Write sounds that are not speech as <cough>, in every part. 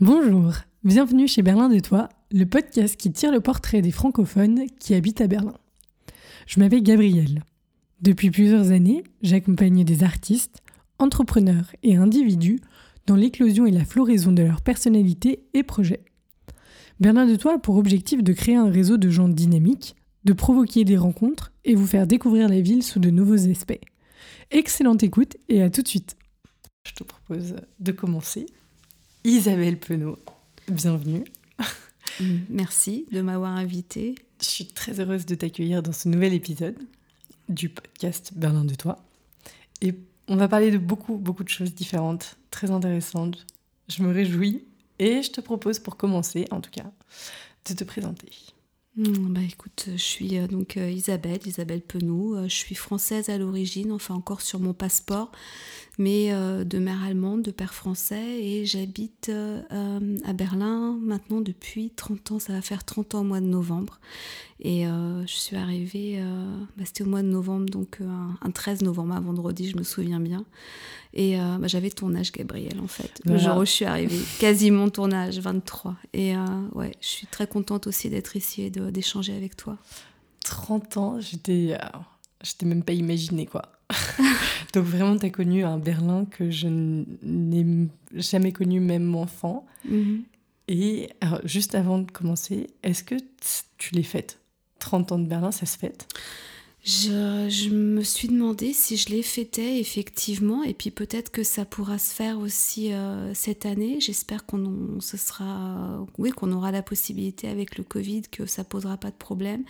Bonjour, bienvenue chez Berlin de Toi, le podcast qui tire le portrait des francophones qui habitent à Berlin. Je m'appelle Gabrielle. Depuis plusieurs années, j'accompagne des artistes, entrepreneurs et individus dans l'éclosion et la floraison de leur personnalité et projets. Berlin de Toi a pour objectif de créer un réseau de gens dynamiques, de provoquer des rencontres et vous faire découvrir la ville sous de nouveaux aspects. Excellente écoute et à tout de suite. Je te propose de commencer Isabelle Penaud, bienvenue. <laughs> Merci de m'avoir invitée. Je suis très heureuse de t'accueillir dans ce nouvel épisode du podcast Berlin de Toi. Et on va parler de beaucoup, beaucoup de choses différentes, très intéressantes. Je me réjouis et je te propose pour commencer, en tout cas, de te présenter. Mm, bah écoute, je suis euh, donc euh, Isabelle, Isabelle Penaud. Euh, je suis française à l'origine, enfin encore sur mon passeport mais euh, de mère allemande, de père français, et j'habite euh, à Berlin maintenant depuis 30 ans, ça va faire 30 ans au mois de novembre. Et euh, je suis arrivée, bah, c'était au mois de novembre, donc un, 13 novembre, un vendredi, je me souviens bien. Et bah, j'avais ton âge, Gabriel, en fait, le jour où je suis arrivée, <laughs> quasiment ton âge, 23. Et ouais, je suis très contente aussi d'être ici et d'échanger avec toi. 30 ans, j'étais, j'étais même pas imaginé quoi. <laughs> Donc vraiment, tu as connu un Berlin que je n'ai jamais connu même enfant. Mhm. Et juste avant de commencer, est-ce que tu l'es faite? 30 ans de Berlin, ça se fête? Je, me suis demandé si je l'ai fêté effectivement, et puis peut-être que ça pourra se faire aussi euh, cette année. J'espère qu'on sera, oui, qu'on aura la possibilité avec le Covid, que ça posera pas de problème.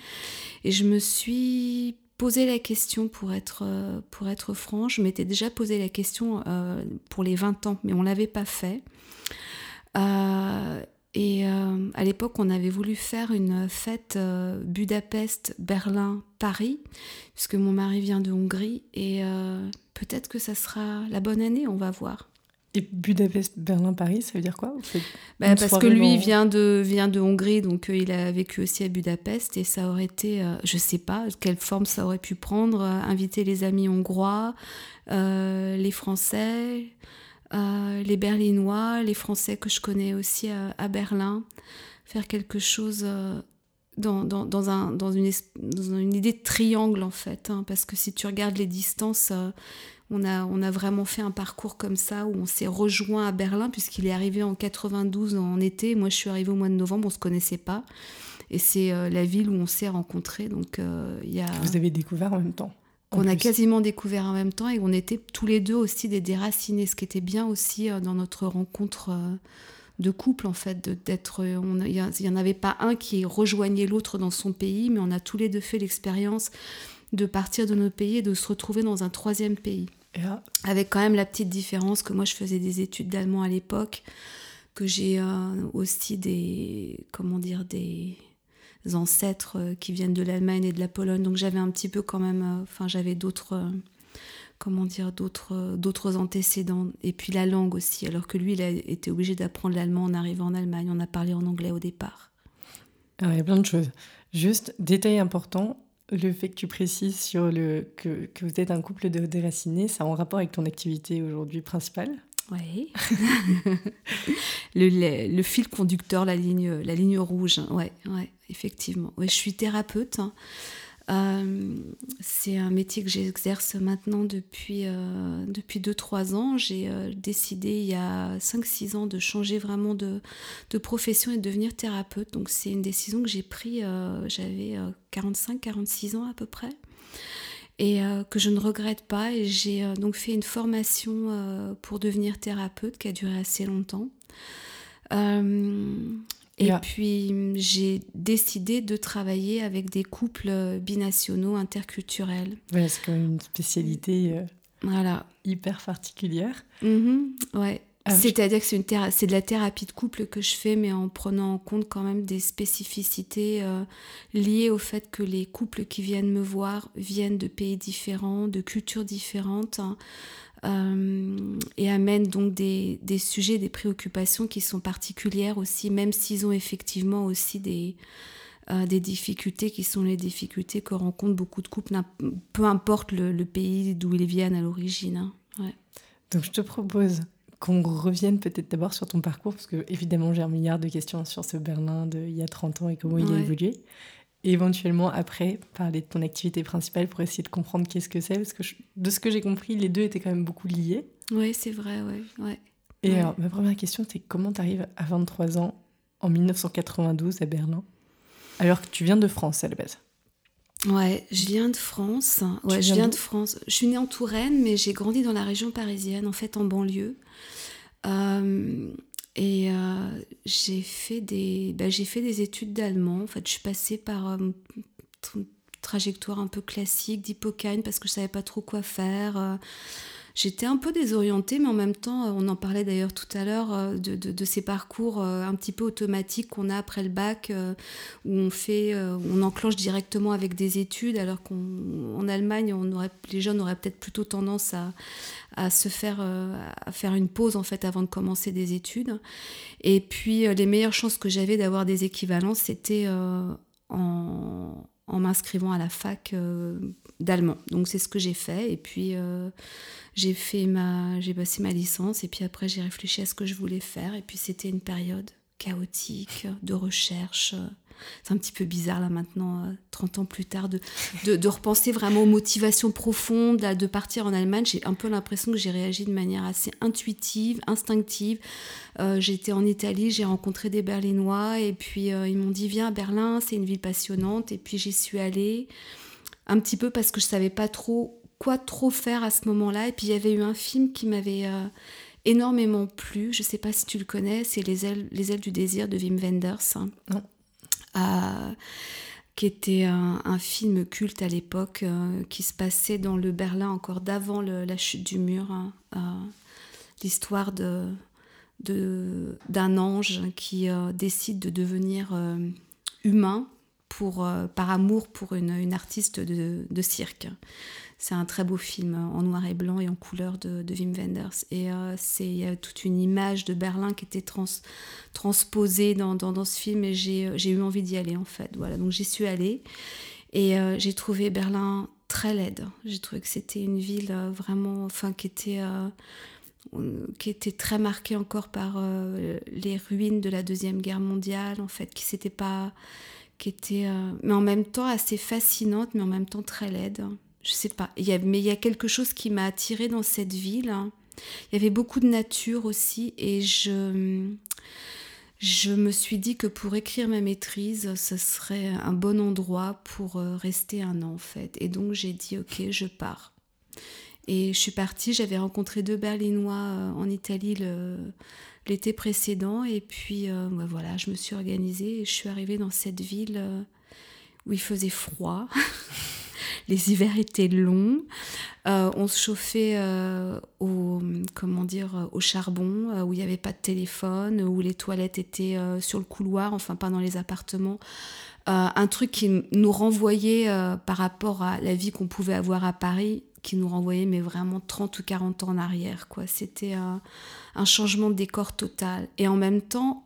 Et je me suis posé la question pour être, euh, pour être franche. Je m'étais déjà posé la question euh, pour les 20 ans, mais on l'avait pas fait. Et à l'époque, on avait voulu faire une fête Budapest, Berlin, Paris, puisque mon mari vient de Hongrie. Et peut-être que ça sera la bonne année, on va voir. Et Budapest, Berlin, Paris, ça veut dire quoi? Bah, Parce que lui vient de, vient de Hongrie, donc euh, il a vécu aussi à Budapest, et ça aurait été, je euh, je sais pas quelle forme ça aurait pu prendre, euh, inviter les amis hongrois, les Français, les Berlinois, les Français que je connais aussi à, Berlin, faire quelque chose dans, dans, un, une, idée de triangle en fait, hein, parce que si tu regardes les distances on a, vraiment fait un parcours comme ça où on s'est rejoint à Berlin puisqu'il est arrivé en 92 en été. Moi, je suis arrivée au mois de novembre, on se connaissait pas. Et c'est euh, la ville où on s'est rencontrés. Donc, euh, y a... Vous avez découvert en même temps On a quasiment découvert en même temps et on était tous les deux aussi des déracinés, ce qui était bien aussi euh, dans notre rencontre de couple en fait, d'être, il n'y en avait pas un qui rejoignait l'autre dans son pays, mais on a tous les deux fait l'expérience de partir de notre pays et de se retrouver dans un troisième pays. Avec quand même la petite différence que moi je faisais des études d'allemand à l'époque, que j'ai euh, aussi des, comment dire, des ancêtres euh, qui viennent de l'Allemagne et de la Pologne, donc j'avais un petit peu quand même, euh, enfin j'avais d'autres, comment dire, d'autres, d'autres antécédents, et puis la langue aussi, alors que lui il a été obligé d'apprendre l'allemand en arrivant en Allemagne, on a parlé en anglais au départ. Alors, il y a plein de choses. Juste, détail important, le fait que tu précises sur le, que, que vous êtes un couple de déracinés, ça a en rapport avec ton activité aujourd'hui principale? Oui. <laughs> le, le, fil conducteur, la ligne, la ligne rouge, ouais, ouais, effectivement. Ouais, je suis thérapeute. Hein. Euh, c'est un métier que j'exerce maintenant depuis, euh, depuis 2-3 ans. J'ai euh, décidé il y a 5-6 ans de changer vraiment de, de, profession et de devenir thérapeute. Donc c'est une décision que j'ai prise, j'avais 45-46 ans à peu près. Et que je ne regrette pas. Et j'ai donc fait une formation pour devenir thérapeute qui a duré assez longtemps. Et puis j'ai décidé de travailler avec des couples euh, binationaux interculturels. c'est quand même une spécialité euh, voilà. hyper particulière. Mm-hmm, ouais. Ah, C'est-à-dire que c'est, c'est de la thérapie de couple que je fais, mais en prenant en compte quand même des spécificités euh, liées au fait que les couples qui viennent me voir viennent de pays différents, de cultures différentes. Hein. et amènent donc des, des, sujets, des préoccupations qui sont particulières aussi, même s'ils ont effectivement aussi des, des difficultés qui sont les difficultés que rencontrent beaucoup de couples, peu importe le, pays d'où ils viennent à l'origine. Hein. Ouais. Donc je te propose qu'on revienne peut-être d'abord sur ton parcours, parce que évidemment j'ai un milliard de questions sur ce Berlin d'il y a 30 ans et comment il a évolué. Et éventuellement après parler de ton activité principale pour essayer de comprendre qu'est-ce que c'est, parce que de ce que j'ai compris, les deux étaient quand même beaucoup liés. Oui, c'est vrai, ouais. ouais. Et alors, ma première question, c'est comment tu arrives à 23 ans en 1992 à Berlin, alors que tu viens de France à la base? Ouais, je viens de France. Ouais, je viens de France. Je suis née en Touraine, mais j'ai grandi dans la région parisienne, en fait, en banlieue. Euh, et euh, j'ai fait des, bah, j'ai fait des études d'allemand. En fait, je suis passée par euh, une trajectoire un peu classique d'hippocane parce que je savais pas trop quoi faire. J'étais un peu désorientée, mais en même temps, on en parlait d'ailleurs tout à l'heure de, de, ces parcours un petit peu automatiques qu'on a après le bac, où on fait, on enclenche directement avec des études, alors qu'en Allemagne, les jeunes auraient peut-être plutôt tendance à, à se faire, euh, à faire une pause en fait avant de commencer des études. Et puis euh, les meilleures chances que j'avais d'avoir des équivalences, c'était euh, en, en m'inscrivant à la fac d'allemand. Donc c'est ce que j'ai fait. Et puis j'ai fait ma, j'ai passé ma licence. Et puis après j'ai réfléchi à ce que je voulais faire. Et puis c'était une période chaotique de recherche c'est un petit peu bizarre là maintenant, 30 euh, ans plus tard, de, de, repenser vraiment aux motivations profondes, de partir en Allemagne. J'ai un peu l'impression que j'ai réagi de manière assez intuitive, instinctive. Euh, j'étais en Italie, j'ai rencontré des Berlinois et puis euh, ils m'ont dit viens à Berlin, c'est une ville passionnante. Et puis j'y suis allée un petit peu parce que je savais pas trop quoi trop faire à ce moment-là. Et puis il y avait eu un film qui m'avait énormément plu. Je sais pas si tu le connais, c'est Les ailes, les ailes du désir de Wim Wenders. Non qui était un, film culte à l'époque, euh, qui se passait dans le Berlin encore d'avant la chute du mur. Hein, euh, l'histoire de, d'un ange qui euh, décide de devenir humain pour, par amour pour une, artiste de cirque. C'est un très beau film en noir et blanc et en couleur de, Wim Wenders. Et euh, c'est il y a toute une image de Berlin qui était trans, transposée dans, dans, ce film et j'ai eu envie d'y aller en fait. Voilà, donc j'y suis allée et euh, j'ai trouvé Berlin très laide. J'ai trouvé que c'était une ville euh, vraiment, enfin, qui était qui était très marquée encore par les ruines de la deuxième guerre mondiale en fait qui s'était pas qui était mais en même temps assez fascinante mais en même temps très laide je sais pas. Mais il y a quelque chose qui m'a attirée dans cette ville. Il y avait beaucoup de nature aussi et je, je me suis dit que pour écrire ma maîtrise, ce serait un bon endroit pour euh, rester un an en fait. Et donc j'ai dit ok, je pars. Et je suis partie, j'avais rencontré deux Berlinois euh, en Italie l'été précédent et puis euh, bah voilà, je me suis organisée et je suis arrivée dans cette ville où il faisait froid. <laughs> les hivers étaient longs. Euh, on se chauffait euh, au, comment dire, au charbon, euh, où il n'y avait pas de téléphone, où les toilettes étaient sur le couloir, enfin pas dans les appartements. un truc qui nous renvoyait par rapport à la vie qu'on pouvait avoir à Paris, qui nous renvoyait mais vraiment 30 ou 40 ans en arrière. quoi. C'était un changement de décor total. Et en même temps,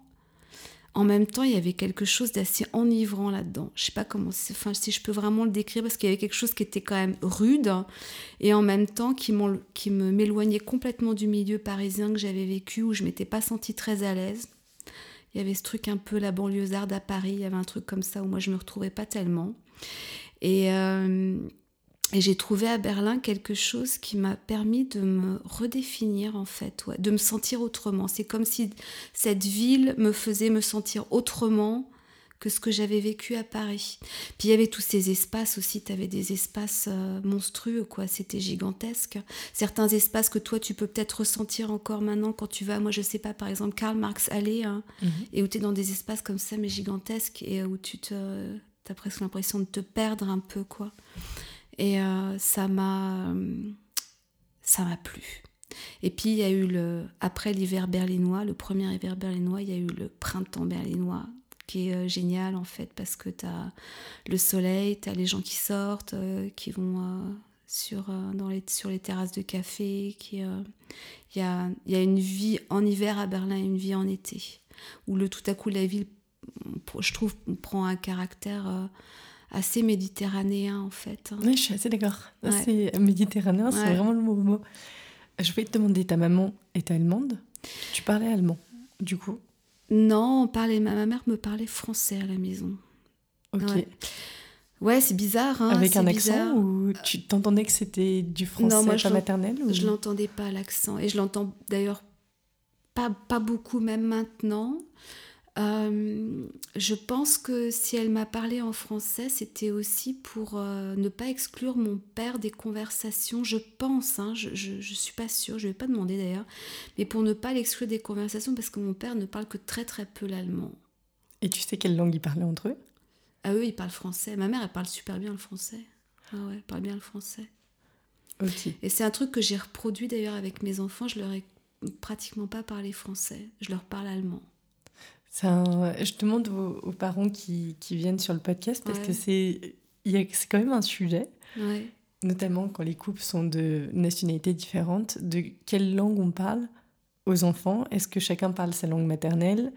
en même temps, il y avait quelque chose d'assez enivrant là-dedans. Je sais pas comment, enfin, si je peux vraiment le décrire, parce qu'il y avait quelque chose qui était quand même rude et en même temps qui, me m'éloignait complètement du milieu parisien que j'avais vécu, où je m'étais pas sentie très à l'aise. Il y avait ce truc un peu la banlieusarde à Paris, il y avait un truc comme ça où moi je me retrouvais pas tellement. Et, euh, et j'ai trouvé à Berlin quelque chose qui m'a permis de me redéfinir en fait, de me sentir autrement. C'est comme si cette ville me faisait me sentir autrement que ce que j'avais vécu à Paris. Puis il y avait tous ces espaces aussi, tu avais des espaces euh, monstrueux, quoi, c'était gigantesque. Certains espaces que toi tu peux peut-être ressentir encore maintenant quand tu vas, moi je sais pas, par exemple Karl Marx Allée, hein, mhm. et où tu es dans des espaces comme ça, mais gigantesques, et où tu te, as presque l'impression de te perdre un peu, quoi. Et euh, ça m'a ça m'a plu. Et puis il y a eu le après l'hiver berlinois, le premier hiver berlinois, il y a eu le printemps berlinois qui est euh, génial en fait parce que tu as le soleil, tu as les gens qui sortent, euh, qui vont sur, dans les, sur les terrasses de café. Il y, a, y a une vie en hiver à Berlin et une vie en été, où le, tout à coup la ville, je trouve, prend un caractère assez méditerranéen en fait. Oui, je suis assez d'accord. C'est méditerranéen, c'est vraiment le mot. Je voulais te demander, ta maman est allemande? Tu parlais allemand, du coup? Non, on parlait, ma, mère me parlait français à la maison. Ok. Ouais, c'est bizarre. Hein, Avec un accent ou tu t'entendais que c'était du français non, moi, pas maternel Je l'entendais pas l'accent et je l'entends d'ailleurs pas, pas beaucoup même maintenant. Euh, je pense que si elle m'a parlé en français, c'était aussi pour euh, ne pas exclure mon père des conversations. Je pense, hein, je, je, suis pas sûre, je vais pas demander d'ailleurs, mais pour ne pas l'exclure des conversations parce que mon père ne parle que très très peu l'allemand. Et tu sais quelle langue ils parlaient entre eux? Ah eux, ils parlent français. Ma mère, elle parle super bien le français. Ah ouais, elle parle bien le français. Et c'est un truc que j'ai reproduit d'ailleurs avec mes enfants. Je leur ai pratiquement pas parlé français. Je leur parle allemand. Je demande aux, parents qui, qui, viennent sur le podcast parce que c'est quand même un sujet, notamment quand les couples sont de nationalités différentes, de quelle langue on parle aux enfants? Est-ce que chacun parle sa langue maternelle?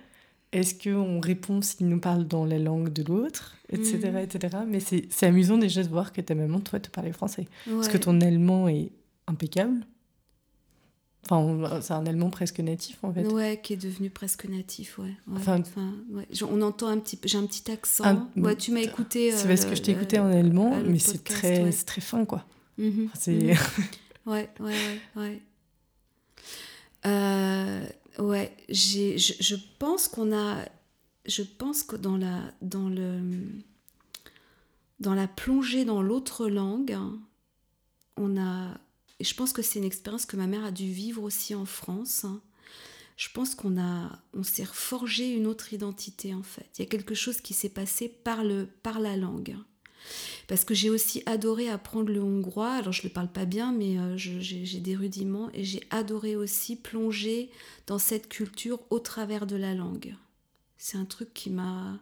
Est-ce qu'on répond s'il nous parle dans la langue de l'autre? Etc. Mm. etc. Mais c'est amusant déjà de voir que ta maman, toi, te parlait français. Parce que ton allemand est impeccable. Enfin, c'est un allemand presque natif en fait. Ouais, qui est devenu presque natif, ouais. Enfin, ouais. on entend un petit, j'ai un petit accent. Ouais, tu m'as écouté. C'est parce que je t'ai écouté en allemand, mais c'est très, très fin quoi. Mhm, c'est. Mhm. <laughs> ouais, ouais, ouais, euh, ouais. j'ai, je, je, pense qu'on a, je pense que dans la, dans le, dans la plongée dans l'autre langue, on a et je pense que c'est une expérience que ma mère a dû vivre aussi en France. Je pense qu'on a, on s'est forgé une autre identité en fait. Il y a quelque chose qui s'est passé par, le, par la langue. Parce que j'ai aussi adoré apprendre le hongrois. Alors je ne le parle pas bien, mais euh, j'ai des rudiments. Et j'ai adoré aussi plonger dans cette culture au travers de la langue. C'est un truc qui m'a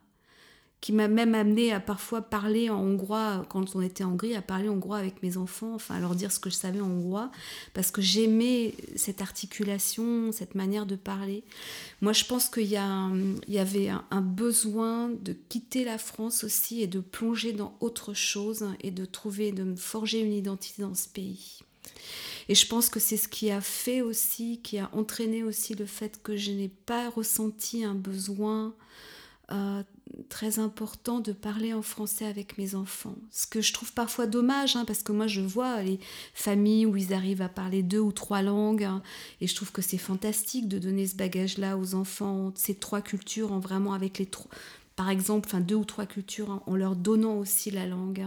qui m'a même amené à parfois parler en hongrois quand on était en Hongrie, à parler hongrois avec mes enfants, enfin à leur dire ce que je savais en hongrois, parce que j'aimais cette articulation, cette manière de parler. Moi, je pense qu'il y, y avait un, besoin de quitter la France aussi et de plonger dans autre chose et de trouver, de me forger une identité dans ce pays. Et je pense que c'est ce qui a fait aussi, qui a entraîné aussi le fait que je n'ai pas ressenti un besoin euh, très important de parler en français avec mes enfants. Ce que je trouve parfois dommage, hein, parce que moi je vois les familles où ils arrivent à parler deux ou trois langues, hein, et je trouve que c'est fantastique de donner ce bagage-là aux enfants, ces trois cultures, en vraiment avec les trois, par exemple, enfin deux ou trois cultures, en leur donnant aussi la langue.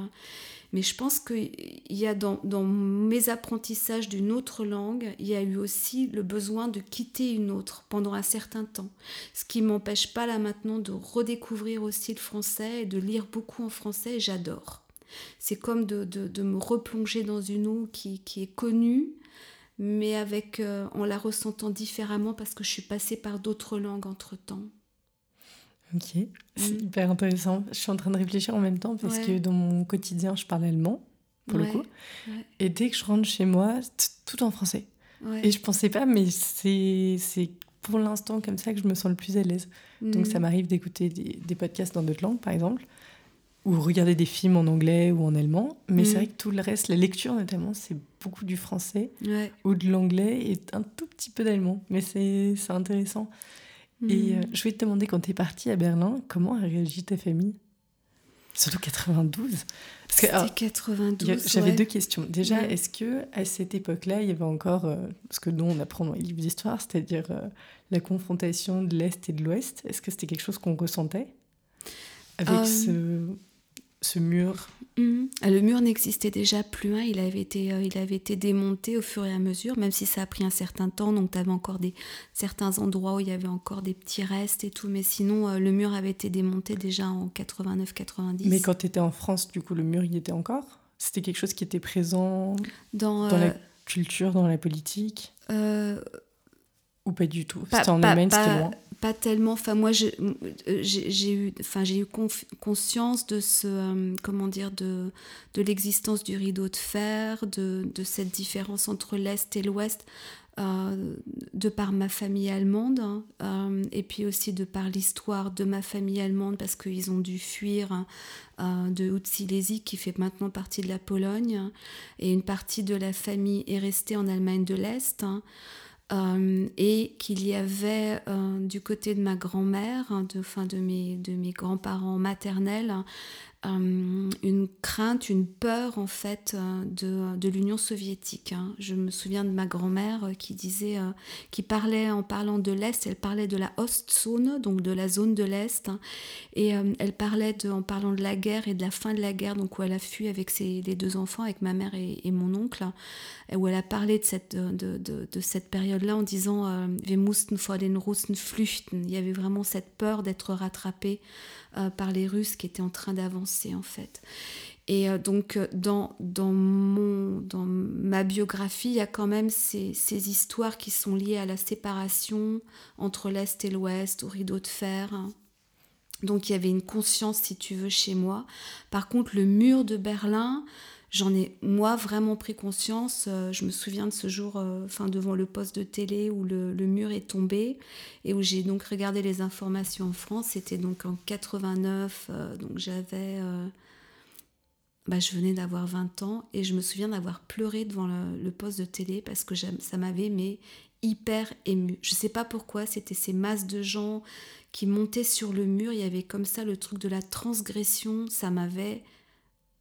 Mais je pense qu'il y a dans, mes apprentissages d'une autre langue, il y a eu aussi le besoin de quitter une autre pendant un certain temps. Ce qui m'empêche pas là maintenant de redécouvrir aussi le français et de lire beaucoup en français, j'adore. C'est comme de, me replonger dans une eau qui, qui est connue, mais avec, euh, en la ressentant différemment parce que je suis passée par d'autres langues entre-temps. Ok, c'est mm. hyper intéressant. Je suis en train de réfléchir en même temps parce que dans mon quotidien, je parle allemand, pour le coup. Et dès que je rentre chez moi, tout en français. Et je pensais pas, mais c'est pour l'instant comme ça que je me sens le plus à l'aise. Donc ça mm. m'arrive d'écouter des, des, podcasts dans d'autres langues, par exemple, ou regarder des films en anglais ou en allemand. Mais c'est mm. vrai que tout le reste, la lecture notamment, c'est beaucoup du français ou de l'anglais et un tout petit peu d'allemand. Mais c'est intéressant. Et euh, hmm. je voulais te demander, quand tu es partie à Berlin, comment a réagi ta famille? Surtout 92 C'était 92. J'avais deux questions. Déjà, est-ce que à cette époque-là, il y avait encore euh, ce que nous on apprend dans les livres d'histoire, c'est-à-dire euh, la confrontation de l'Est et de l'Ouest? Est-ce que c'était quelque chose qu'on ressentait? Avec ce, ce mur. Mhm. Le mur n'existait déjà plus, hein. il, avait été, euh, il avait été démonté au fur et à mesure, même si ça a pris un certain temps, donc tu avais encore des, certains endroits où il y avait encore des petits restes et tout, mais sinon euh, le mur avait été démonté déjà en 89-90. Mais quand tu étais en France, du coup, le mur y était encore? C'était quelque chose qui était présent dans, la euh, culture, dans la politique? Ou pas du tout? C'était en Allemagne, c'était loin pas tellement. Enfin, moi, j'ai eu, enfin, j'ai eu conscience de ce, comment dire, de, de l'existence du rideau de fer, de, de cette différence entre l'Est et l'Ouest. Euh, de par ma famille allemande hein, euh, et puis aussi de par l'histoire de ma famille allemande parce qu'ils ont dû fuir hein, euh, de Haute-Silésie qui fait maintenant partie de la Pologne et une partie de la famille est restée en Allemagne de l'Est hein, et qu'il y avait du côté de ma grand-mère, de, de de mes grands-parents maternels, euh, une crainte, une peur en fait euh, de, de l'Union soviétique. Hein. Je me souviens de ma grand-mère euh, qui disait, qui parlait en parlant de l'Est, elle parlait de la Ostzone, donc de la zone de l'Est, hein. et elle parlait en parlant de la guerre et de la fin de la guerre, donc où elle a fui avec ses, les deux enfants, avec ma mère et, mon oncle, où elle a parlé de cette, de, de, de cette période-là en disant Wir mussten vor den Russen flüchten. Il y avait vraiment cette peur d'être rattrapé euh, par les Russes qui étaient en train d'avancer en fait. Et euh, donc euh, dans, dans, mon, dans ma biographie, il y a quand même ces, ces histoires qui sont liées à la séparation entre l'Est et l'Ouest, au rideau de fer. Donc il y avait une conscience, si tu veux, chez moi. Par contre, le mur de Berlin, j'en ai moi vraiment pris conscience. Euh, je me souviens de ce jour, euh, enfin devant le poste de télé où le, mur est tombé et où j'ai donc regardé les informations en France. C'était donc en 89, euh, donc j'avais, bah, je venais d'avoir 20 ans et je me souviens d'avoir pleuré devant le, poste de télé parce que ça m'avait mais hyper ému. Je sais pas pourquoi, c'était ces masses de gens qui montaient sur le mur. Il y avait comme ça le truc de la transgression. Ça m'avait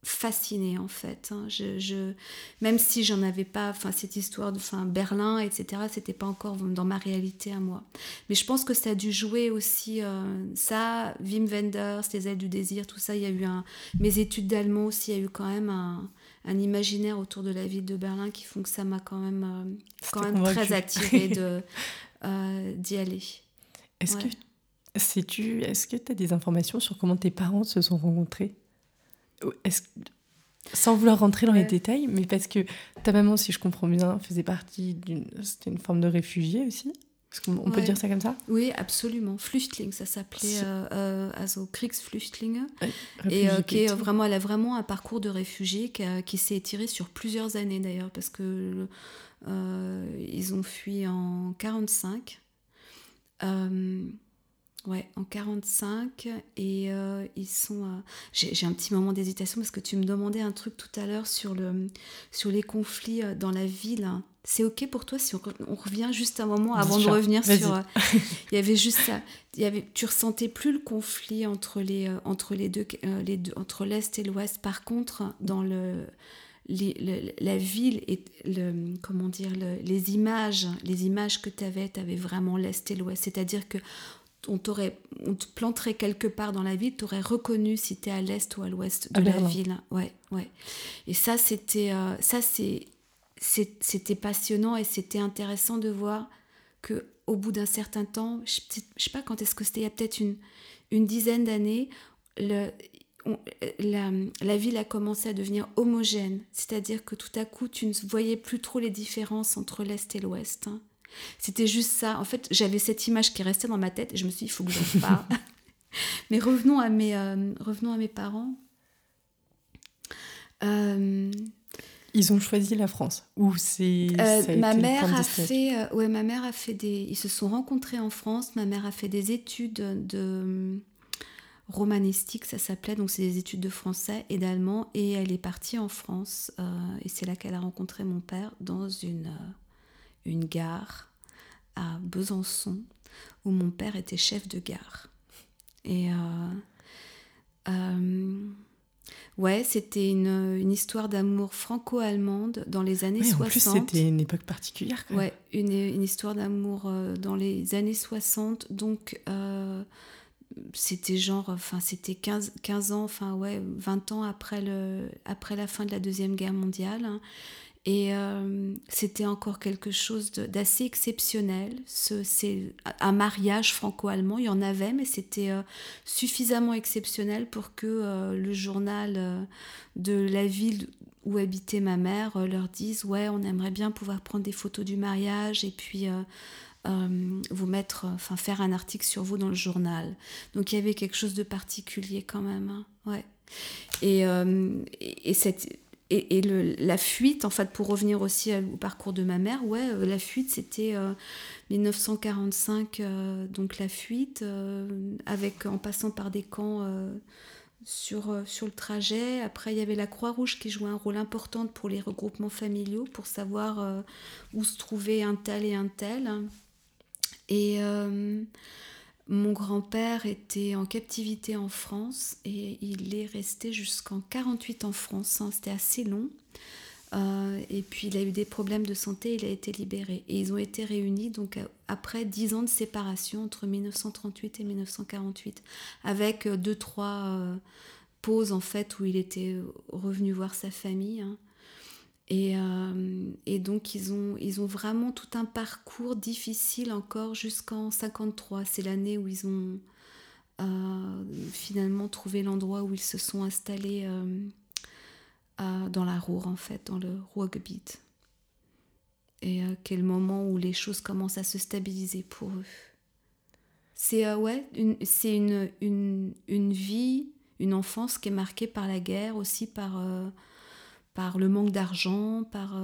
fascinée en fait. Hein. Je, même si j'en avais pas, enfin cette histoire de fin, Berlin, etc., c'était pas encore dans ma réalité à moi. Mais je pense que ça a dû jouer aussi euh, ça, Wim Wenders, Les ailes du désir, tout ça. Il y a eu un, mes études d'allemand aussi, il y a eu quand même un, un, imaginaire autour de la ville de Berlin qui font que ça m'a quand même, euh, quand même très attiré de <laughs> euh, d'y aller. Est-ce que sais-tu, est-ce que tu as des informations sur comment tes parents se sont rencontrés? Sans vouloir rentrer dans les détails, mais parce que ta maman, si je comprends bien, faisait partie d'une. C'était une forme de réfugié aussi? On peut dire ça comme ça? Oui, absolument. Flüchtling, ça s'appelait euh, euh, also Kriegsflüchtlinge. et euh, qui est vraiment, elle a vraiment un parcours de réfugié qui, qui s'est étiré sur plusieurs années d'ailleurs, parce que ils ont fui en 45. Ouais, en 45 et euh, ils sont. Euh, j'ai un petit moment d'hésitation parce que tu me demandais un truc tout à l'heure sur le sur les conflits euh, dans la ville. C'est ok pour toi si on, revient juste un moment avant de revenir sur. <laughs> il y avait juste ça. Il y avait, tu ressentais plus le conflit entre les entre les deux, les deux entre l'est et l'ouest. Par contre, dans le la ville et le, comment dire les images les images que tu avais tu avais vraiment l'est et l'ouest c'est à dire que on, on te planterait quelque part dans la ville, tu aurais reconnu si tu es à l'est ou à l'ouest de la ville. Ouais, ouais. Et ça, c'était euh, ça c'est c'était passionnant et c'était intéressant de voir que au bout d'un certain temps, je, sais pas quand est-ce que c'était, il y a peut-être une, une dizaine d'années, la, la, ville a commencé à devenir homogène, c'est-à-dire que tout à coup, tu ne voyais plus trop les différences entre l'Est et l'Ouest. Hein. C'était juste ça. En fait, j'avais cette image qui restait dans ma tête et je me suis dit, il faut que j'en parle. <laughs> Mais revenons à mes, euh, revenons à mes parents. Euh, ils ont choisi la France ou c'est euh, ma mère a fait ouais ma mère a fait des ils se sont rencontrés en France ma mère a fait des études de romanistique ça s'appelait donc c'est des études de français et d'allemand et elle est partie en France et c'est là qu'elle a rencontré mon père dans une une gare à Besançon où mon père était chef de gare. Et euh, euh, ouais, c'était une, une, histoire d'amour franco-allemande dans les années 60. En plus, c'était une époque particulière. Quand Ouais, une, une histoire d'amour euh, dans les années 60. Donc, c'était genre, enfin, c'était 15, 15 ans, enfin, ouais, 20 ans après, le, après la fin de la Deuxième Guerre mondiale. Hein. Et euh, c'était encore quelque chose d'assez exceptionnel. C'est un mariage franco-allemand, il y en avait, mais c'était euh, suffisamment exceptionnel pour que euh, le journal de la ville où habitait ma mère leur dise ouais, on aimerait bien pouvoir prendre des photos du mariage et puis vous mettre, enfin faire un article sur vous dans le journal. Donc il y avait quelque chose de particulier quand même. Hein. Ouais. Et, et, cette, et, la fuite, en fait, pour revenir aussi au parcours de ma mère, ouais, la fuite, c'était 1945, donc la fuite, avec en passant par des camps sur, euh, sur le trajet. Après, il y avait la Croix-Rouge qui jouait un rôle important pour les regroupements familiaux, pour savoir euh, où se trouvait un tel et un tel. Et euh, mon grand-père était en captivité en France et il est resté jusqu'en 48 en France. Hein. C'était assez long. Euh, et puis il a eu des problèmes de santé, il a été libéré. Et ils ont été réunis donc euh, après dix ans de séparation entre 1938 et 1948, avec euh, deux trois pauses en fait où il était revenu voir sa famille. Hein. Et, et, donc ils ont, ils ont vraiment tout un parcours difficile encore jusqu'en 53. C'est l'année où ils ont finalement trouvé l'endroit où ils se sont installés dans la Roure, en fait, dans le Ruhrgebiet. Et euh, quel moment où les choses commencent à se stabiliser pour eux. C'est euh, ouais, une, une, une, vie, une enfance qui est marquée par la guerre, aussi par, euh, par le manque d'argent, par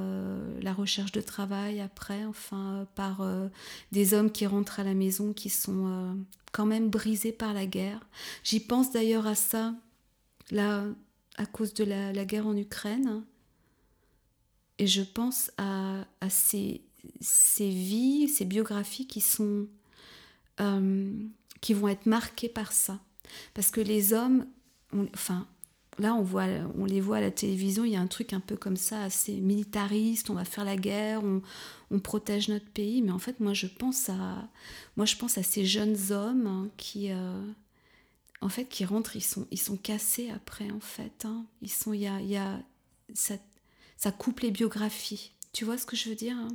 la recherche de travail après, enfin, par des hommes qui rentrent à la maison qui sont quand même brisés par la guerre. J'y pense d'ailleurs à ça, là, à cause de la, guerre en Ukraine. Et je pense à, ces, vies, ces biographies qui sont euh, qui vont être marquées par ça. Parce que les hommes, enfin, là on voit, on les voit à la télévision, il y a un truc un peu comme ça, assez militariste. On va faire la guerre, on, protège notre pays. Mais en fait, moi je pense à, moi je pense à ces jeunes hommes qui euh, en fait, qui rentrent, ils sont, ils sont cassés après, en fait. Hein. Ils sont, il y a, y a ça, ça, coupe les biographies. Tu vois ce que je veux dire hein?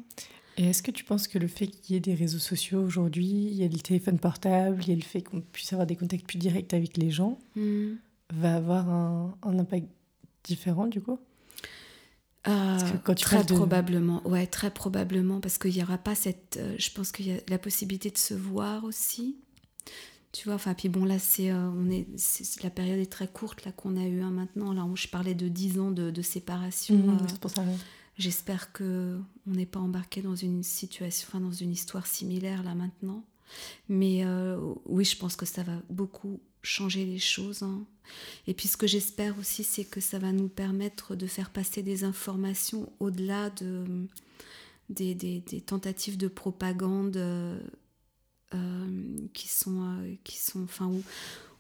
Et est-ce que tu penses que le fait qu'il y ait des réseaux sociaux aujourd'hui, il y a le téléphone portable, il y a le fait qu'on puisse avoir des contacts plus directs avec les gens, mmh. Va avoir un, un, impact différent du coup? Euh, quand tu très probablement, ouais, très probablement, parce qu'il n'y aura pas cette. Euh, je pense qu'il y a la possibilité de se voir aussi. Tu vois, enfin, puis bon, là, c'est, euh, on est, la période est très courte là qu'on a eu un maintenant. Là, où je parlais de 10 ans de, séparation. Mmh, euh, pour ça. J'espère que on n'est pas embarqué dans une situation, enfin, dans une histoire similaire là maintenant. Mais oui, je pense que ça va beaucoup changer les choses. Hein. Et puis ce que j'espère aussi, c'est que ça va nous permettre de faire passer des informations au-delà de, des, tentatives de propagande euh, qui sont, euh, qui enfin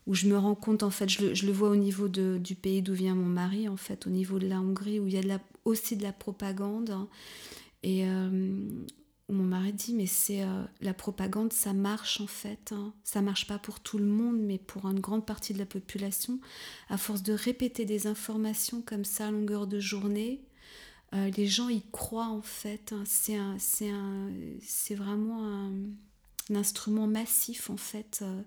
où, je me rends compte en fait, je le, vois au niveau du pays d'où vient mon mari en fait, au niveau de la Hongrie où il y a aussi de la propagande hein. et euh, où mon mari dit mais c'est la propagande ça marche en fait, hein. ça marche pas pour tout le monde mais pour une grande partie de la population à force de répéter des informations comme ça à longueur de journée. les gens y croient en fait. Hein. C'est vraiment un, instrument massif en fait euh,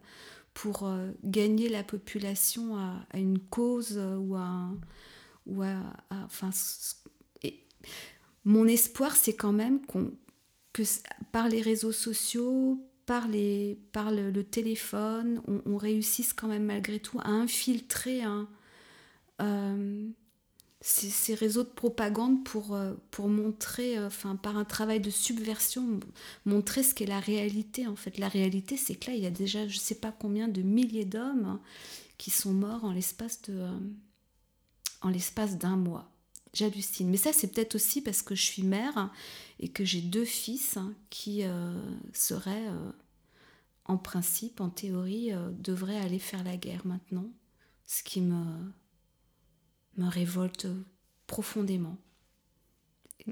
pour euh, gagner la population à, une cause euh, ou à, ou enfin mon espoir c'est quand même qu'on que par les réseaux sociaux par, les, par le, téléphone on, réussisse quand même malgré tout à infiltrer un, ces, réseaux de propagande pour, euh, pour montrer, euh, enfin par un travail de subversion, montrer ce qu'est la réalité. En fait, la réalité, c'est que là, il y a déjà, je ne sais pas combien de milliers d'hommes hein, qui sont morts en l'espace de, euh, en l'espace d'un mois. J'hallucine. Mais ça, c'est peut-être aussi parce que je suis mère hein, et que j'ai deux fils hein, qui seraient, en principe, en théorie, devraient aller faire la guerre maintenant. Ce qui me me révolte profondément.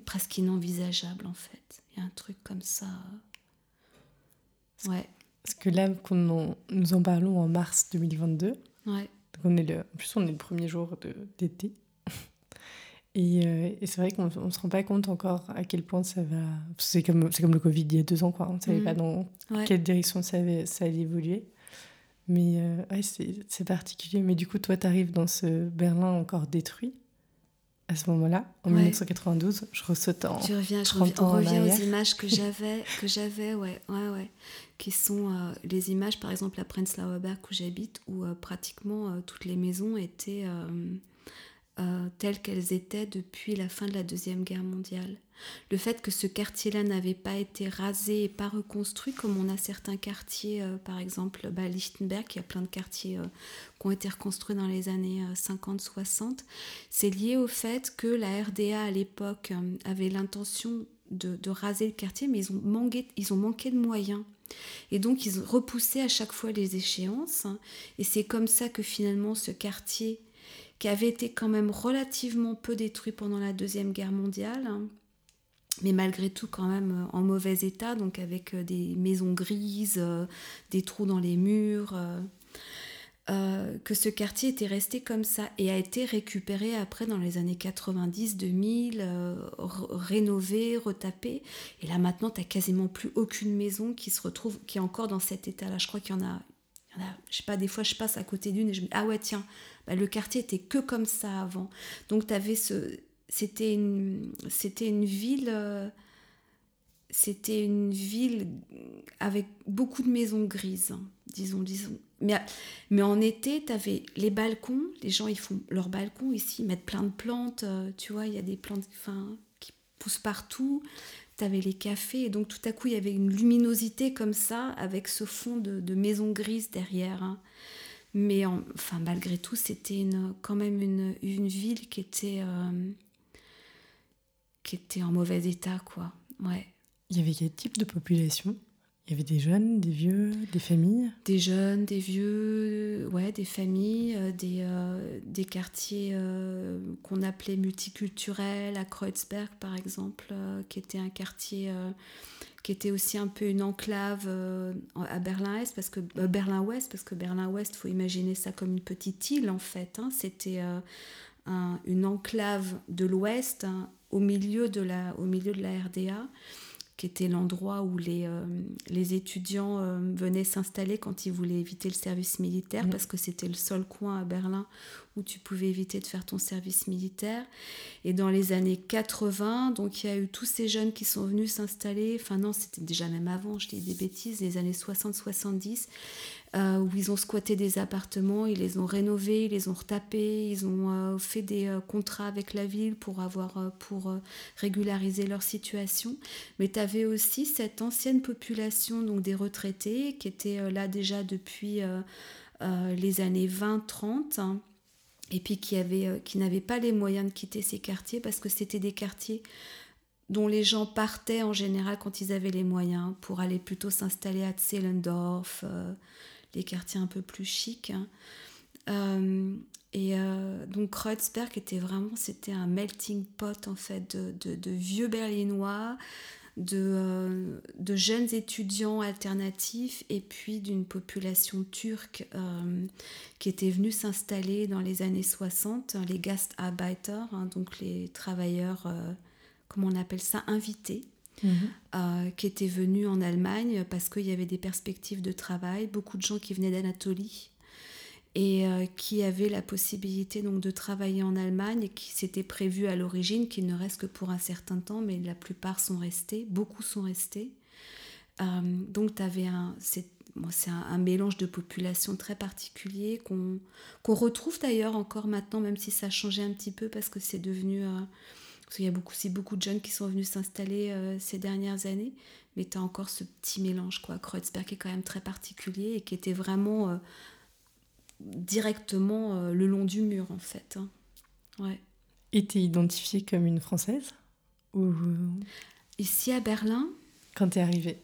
Presque inenvisageable en fait. Il y a un truc comme ça. Ouais. Parce que là, nous en parlons en mars 2022. Ouais. on est le, en plus, on est le premier jour d'été. Et, euh, et c'est vrai qu'on ne se rend pas compte encore à quel point ça va. C'est comme, comme le Covid il y a deux ans, quoi. On ne savait mm. pas dans quelle direction ça, ça allait évoluer. Mais euh, ouais, c'est particulier. Mais du coup, toi, tu arrives dans ce Berlin encore détruit à ce moment-là, en 1992, je ressaute en. Tu reviens, je reviens, on revient aux images que <laughs> j'avais, que j'avais, ouais, ouais, ouais, qui sont euh, les images, par exemple, à Prenzlauer Berg où j'habite, où euh, pratiquement euh, toutes les maisons étaient telles qu'elles étaient depuis la fin de la Deuxième Guerre mondiale. Le fait que ce quartier-là n'avait pas été rasé et pas reconstruit, comme on a certains quartiers, euh, par exemple bah, Lichtenberg, il y a plein de quartiers euh, qui ont été reconstruits dans les années 50-60, euh, c'est lié au fait que la RDA à l'époque avait l'intention de, raser le quartier, mais ils ont, manqué, ils ont manqué de moyens. Et donc ils ont repoussé à chaque fois les échéances. Et c'est comme ça que finalement ce quartier, qui avait été quand même relativement peu détruit pendant la Deuxième Guerre mondiale, hein, mais malgré tout quand même euh, en mauvais état, donc avec euh, des maisons grises, euh, des trous dans les murs, que ce quartier était resté comme ça et a été récupéré après dans les années 90-2000, rénové, retapé. Et là maintenant, tu n'as quasiment plus aucune maison qui se retrouve, qui est encore dans cet état-là. Je crois qu'il y en a, je sais pas, des fois je passe à côté d'une et je me dis, ah ouais, tiens, bah, le quartier était que comme ça avant. Donc tu avais ce c'était une, c'était une ville, euh, c'était une ville avec beaucoup de maisons grises, hein, disons, disons. Mais, mais en été, tu avais les balcons, les gens ils font leurs balcons ici, ils mettent plein de plantes, euh, tu vois, il y a des plantes qui poussent partout. Tu avais les cafés, et donc tout à coup il y avait une luminosité comme ça, avec ce fond de, maisons grises derrière. Hein. Mais enfin, malgré tout, c'était quand même une, une ville qui était. Euh, qui était en mauvais état, quoi. Ouais. Il y avait quel type de population? Il y avait des jeunes, des vieux, des familles? Des jeunes, des vieux, ouais, des familles, euh, des, euh, des quartiers euh, qu'on appelait multiculturels, à Kreuzberg par exemple, qui était un quartier qui était aussi un peu une enclave à Berlin-Est, parce que Berlin-Ouest, parce que Berlin-Ouest, faut imaginer ça comme une petite île en fait. Hein. C'était une enclave de l'Ouest hein, au la, au milieu de la RDA, qui était l'endroit où les, euh, les étudiants euh, venaient s'installer quand ils voulaient éviter le service militaire, mmh. parce que c'était le seul coin à Berlin où tu pouvais éviter de faire ton service militaire. Et dans les années 80, donc il y a eu tous ces jeunes qui sont venus s'installer, enfin non, c'était déjà même avant, je dis des bêtises, les années 60-70, euh, où ils ont squatté des appartements, ils les ont rénovés, ils les ont retapés, ils ont euh, fait des euh, contrats avec la ville pour, avoir, pour régulariser leur situation. Mais tu avais aussi cette ancienne population, donc des retraités, qui étaient là déjà depuis les années 20-30 hein, et puis qui, qui n'avaient pas les moyens de quitter ces quartiers parce que c'était des quartiers dont les gens partaient en général quand ils avaient les moyens pour aller plutôt s'installer à Zehlendorf, les quartiers un peu plus chics. Euh, et euh, donc Kreuzberg était vraiment, c'était un melting pot en fait de, vieux berlinois, de, euh, de, jeunes étudiants alternatifs et puis d'une population turque qui était venue s'installer dans les années 60, les Gastarbeiter, hein, donc les travailleurs, comment on appelle ça, invités. Mhm. Euh, qui étaient venus en Allemagne parce qu'il y avait des perspectives de travail, beaucoup de gens qui venaient d'Anatolie et euh, qui avaient la possibilité donc de travailler en Allemagne et qui s'était prévu à l'origine qu'il ne reste que pour un certain temps, mais la plupart sont restés, beaucoup sont restés. Euh, donc un, c'est, un, mélange de population très particulier qu'on, qu'on retrouve d'ailleurs encore maintenant, même si ça a changé un petit peu parce que c'est devenu parce qu'il y a beaucoup, aussi beaucoup de jeunes qui sont venus s'installer euh, ces dernières années, mais tu as encore ce petit mélange, quoi. Kreuzberg est quand même très particulier et qui était vraiment euh, directement euh, le long du mur, en fait. Hein. Ouais. Et tu es identifiée comme une Française ou... Ici à Berlin Quand tu es arrivée?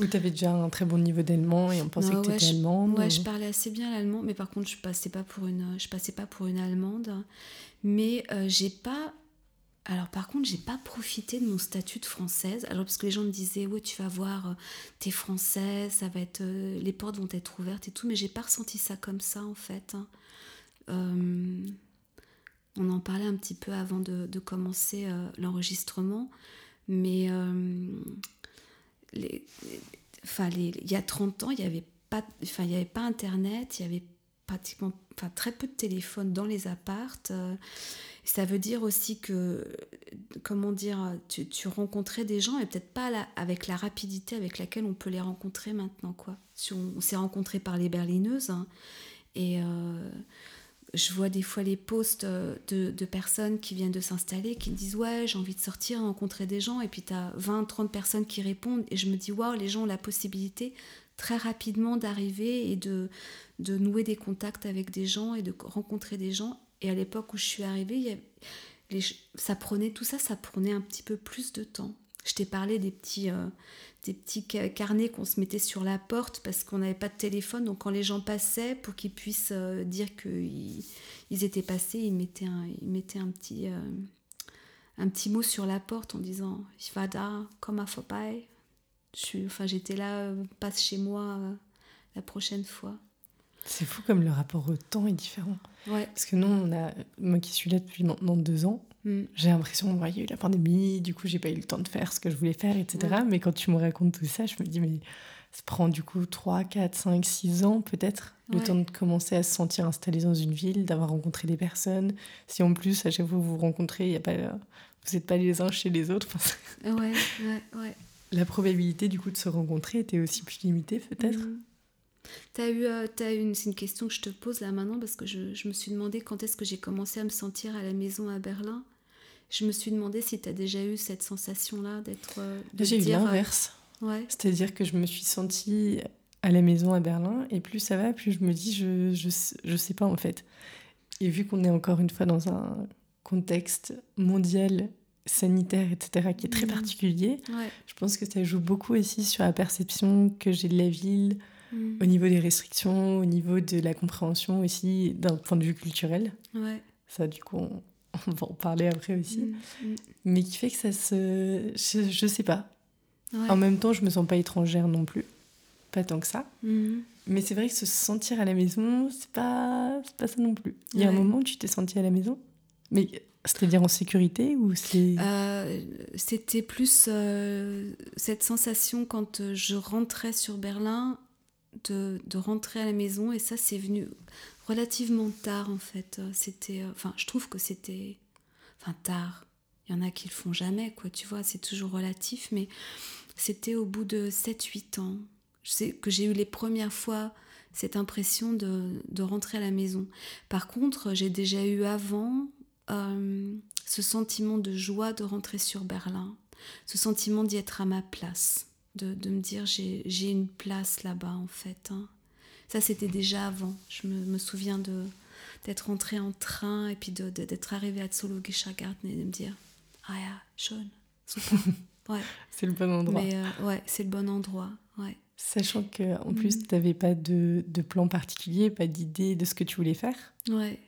Ou tu avais déjà un très bon niveau d'allemand et on pensait que tu étais allemande Ouais, je parlais assez bien l'allemand, mais par contre, je passais pas pour une, je passais pas pour une allemande. Mais j'ai pas alors par contre, j'ai pas profité de mon statut de française. Alors parce que les gens me disaient ouais, tu vas voir, euh, t'es française, ça va être, euh, les portes vont être ouvertes et tout, mais j'ai pas ressenti ça comme ça en fait. Hein. Euh, on en parlait un petit peu avant de, commencer l'enregistrement, mais il y a 30 ans, il n'y avait pas, avait pas Internet, il y avait pratiquement, enfin très peu de téléphones dans les appartes. ça veut dire aussi que, comment dire, tu, tu rencontrais des gens et peut-être pas avec la rapidité avec laquelle on peut les rencontrer maintenant, quoi. on, s'est rencontrés par les berlineuses hein, et je vois des fois les posts euh, de, personnes qui viennent de s'installer, qui disent Ouais, j'ai envie de sortir, rencontrer des gens. Et puis tu as 20, 30 personnes qui répondent. Et je me dis Waouh, les gens ont la possibilité très rapidement d'arriver et de, de nouer des contacts avec des gens et de rencontrer des gens. Et à l'époque où je suis arrivée, ça prenait tout ça, ça prenait un petit peu plus de temps. Je t'ai parlé des petits, euh, des petits carnets qu'on se mettait sur la porte parce qu'on n'avait pas de téléphone. Donc quand les gens passaient, pour qu'ils puissent euh, dire qu'ils ils étaient passés, ils mettaient un, ils mettaient un, petit, euh, un petit mot sur la porte en disant « Ich war da, komm vorbei ». Enfin, j'étais là, passe chez moi la prochaine fois. C'est fou comme le rapport au temps est différent. Ouais. Parce que nous, on a, moi qui suis là depuis maintenant deux ans, mm. j'ai l'impression, qu'il y a eu la pandémie, du coup, j'ai pas eu le temps de faire ce que je voulais faire, etc. Mais quand tu me racontes tout ça, je me dis, mais ça prend du coup 3, 4, 5, 6 ans peut-être, le temps de commencer à se sentir installé dans une ville, d'avoir rencontré des personnes. Si en plus, à chaque fois que vous vous rencontrez, y a pas, vous n'êtes pas les uns chez les autres. ouais, ouais, ouais. La probabilité du coup de se rencontrer était aussi plus limitée peut-être? Mm. T'as eu, euh, as une, c'est une question que je te pose là maintenant parce que je, je me suis demandé quand est-ce que j'ai commencé à me sentir à la maison à Berlin. Je me suis demandé si tu as déjà eu cette sensation-là d'être. Euh, j'ai eu l'inverse. Euh, ouais. C'est-à-dire que je me suis sentie à la maison à Berlin et plus ça va, plus je me dis je, je, je sais pas en fait. Et vu qu'on est encore une fois dans un contexte mondial sanitaire, etc., qui est très mmh. particulier, je pense que ça joue beaucoup aussi sur la perception que j'ai de la ville, Mm. au niveau des restrictions, au niveau de la compréhension aussi d'un point de vue culturel. Ouais. Ça, du coup, on, <laughs> va en parler après aussi. Mm, mm. Mais qui fait que ça se. Je, je sais pas. En même temps, je me sens pas étrangère non plus. Pas tant que ça. Mais c'est vrai que se sentir à la maison, c'est pas, pas ça non plus. Il y a un moment où tu t'es sentie à la maison Mais c'est-à-dire en sécurité ou c'est... Euh, c'était plus euh, cette sensation quand je rentrais sur Berlin de, rentrer à la maison et ça c'est venu relativement tard en fait. C'était, euh, je trouve que c'était, enfin tard. Il y en a qui le font jamais quoi, tu vois, c'est toujours relatif, mais c'était au bout de 7-8 ans. Je sais que j'ai eu les premières fois cette impression de, rentrer à la maison. Par contre, j'ai déjà eu avant euh, ce sentiment de joie de rentrer sur Berlin, ce sentiment d'y être à ma place de, me dire j'ai une place là-bas en fait. Hein. Ça c'était déjà avant. Je me, souviens de d'être rentrée en train et puis d'être arrivée à Zoologischer et de me dire ah ja, schön, super. <laughs> Ouais. c'est le bon endroit. Mais euh, ouais, c'est le bon endroit. Ouais. Sachant qu'en en plus, mm. tu n'avais pas de, de, plan particulier, pas d'idée de ce que tu voulais faire. Ouais.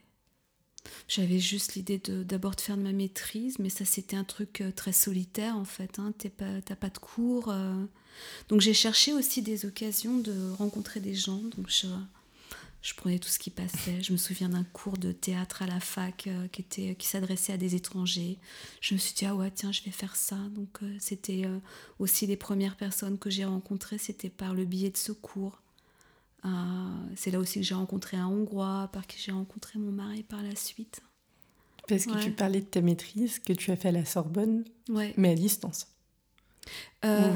J'avais juste l'idée d'abord de, faire de ma maîtrise, mais ça c'était un truc euh, très solitaire en fait. Hein. Tu n'as pas de cours. Euh. Donc j'ai cherché aussi des occasions de rencontrer des gens. Donc je, je prenais tout ce qui passait. Je me souviens d'un cours de théâtre à la fac euh, qui, qui s'adressait à des étrangers. Je me suis dit, ah ouais, tiens, je vais faire ça. Donc c'était aussi les premières personnes que j'ai rencontrées, c'était par le biais de ce cours. Euh, c'est là aussi que j'ai rencontré un Hongrois, par qui j'ai rencontré mon mari par la suite. Parce que tu parlais de ta maîtrise que tu as fait à la Sorbonne, ouais. mais à distance. Euh,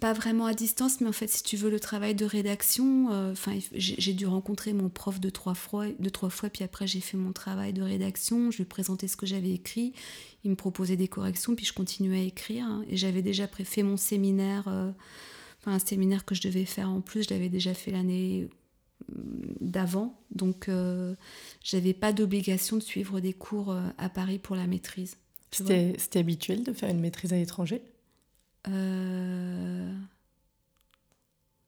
pas vraiment à distance, mais en fait, si tu veux le travail de rédaction, euh, enfin, j'ai dû rencontrer mon prof deux trois fois, deux trois fois, puis après j'ai fait mon travail de rédaction. Je lui présentais ce que j'avais écrit, il me proposait des corrections, puis je continuais à écrire. Hein. et j'avais déjà fait mon séminaire un séminaire que je devais faire en plus, je l'avais déjà fait l'année mm, d'avant, donc euh, j'avais pas d'obligation de suivre des cours euh, à Paris pour la maîtrise. C'était habituel de faire une maîtrise à l'étranger? Euh...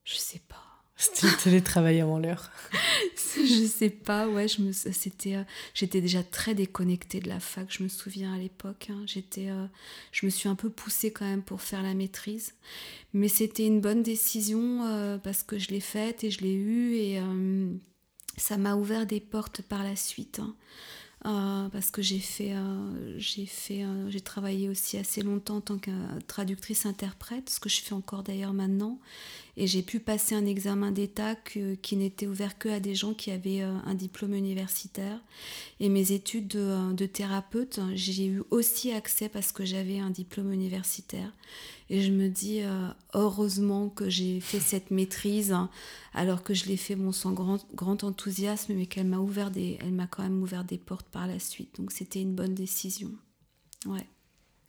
Je sais pas. C'était le <laughs> télétravail avant l'heure. je sais pas, ouais, je me, c'était, euh, j'étais déjà très déconnectée de la fac, je me souviens à l'époque. Hein. j'étais, euh, je me suis un peu poussée quand même pour faire la maîtrise, mais c'était une bonne décision euh, parce que je l'ai faite et je l'ai eue et ça m'a ouvert des portes par la suite. Hein. Euh, parce que j'ai fait, euh, j'ai fait, euh, j'ai travaillé aussi assez longtemps en tant que traductrice interprète, ce que je fais encore d'ailleurs maintenant, et j'ai pu passer un examen d'État qui n'était ouvert que à des gens qui avaient un diplôme universitaire. Et mes études de, de thérapeute, j'ai eu aussi accès parce que j'avais un diplôme universitaire. Et je me dis, heureusement que j'ai fait cette maîtrise, alors que je l'ai fait bon, sans grand, grand enthousiasme, mais qu'elle m'a ouvert des, elle m'a quand même ouvert des portes par la suite. Donc c'était une bonne décision. Ouais.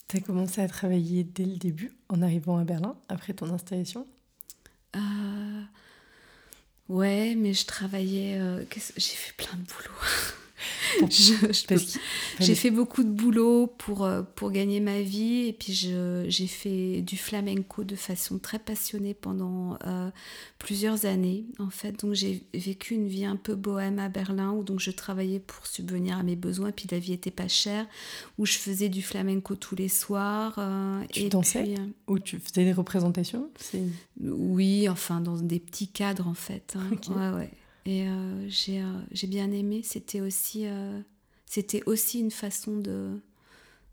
Tu as commencé à travailler dès le début en arrivant à Berlin, après ton installation? Euh... Ouais, mais je travaillais. Euh... J'ai fait plein de boulot. <laughs> j'ai fait beaucoup de boulot pour, euh, pour gagner ma vie et puis j'ai fait du flamenco de façon très passionnée pendant euh, plusieurs années en fait. Donc j'ai vécu une vie un peu bohème à Berlin où donc je travaillais pour subvenir à mes besoins puis la vie était pas chère où je faisais du flamenco tous les soirs. Euh, tu et dansais Ou tu faisais des représentations? Oui, enfin dans des petits cadres en fait. Hein. Ouais, ouais. Et euh, euh, j'ai bien aimé. C'était aussi, euh, aussi une façon de,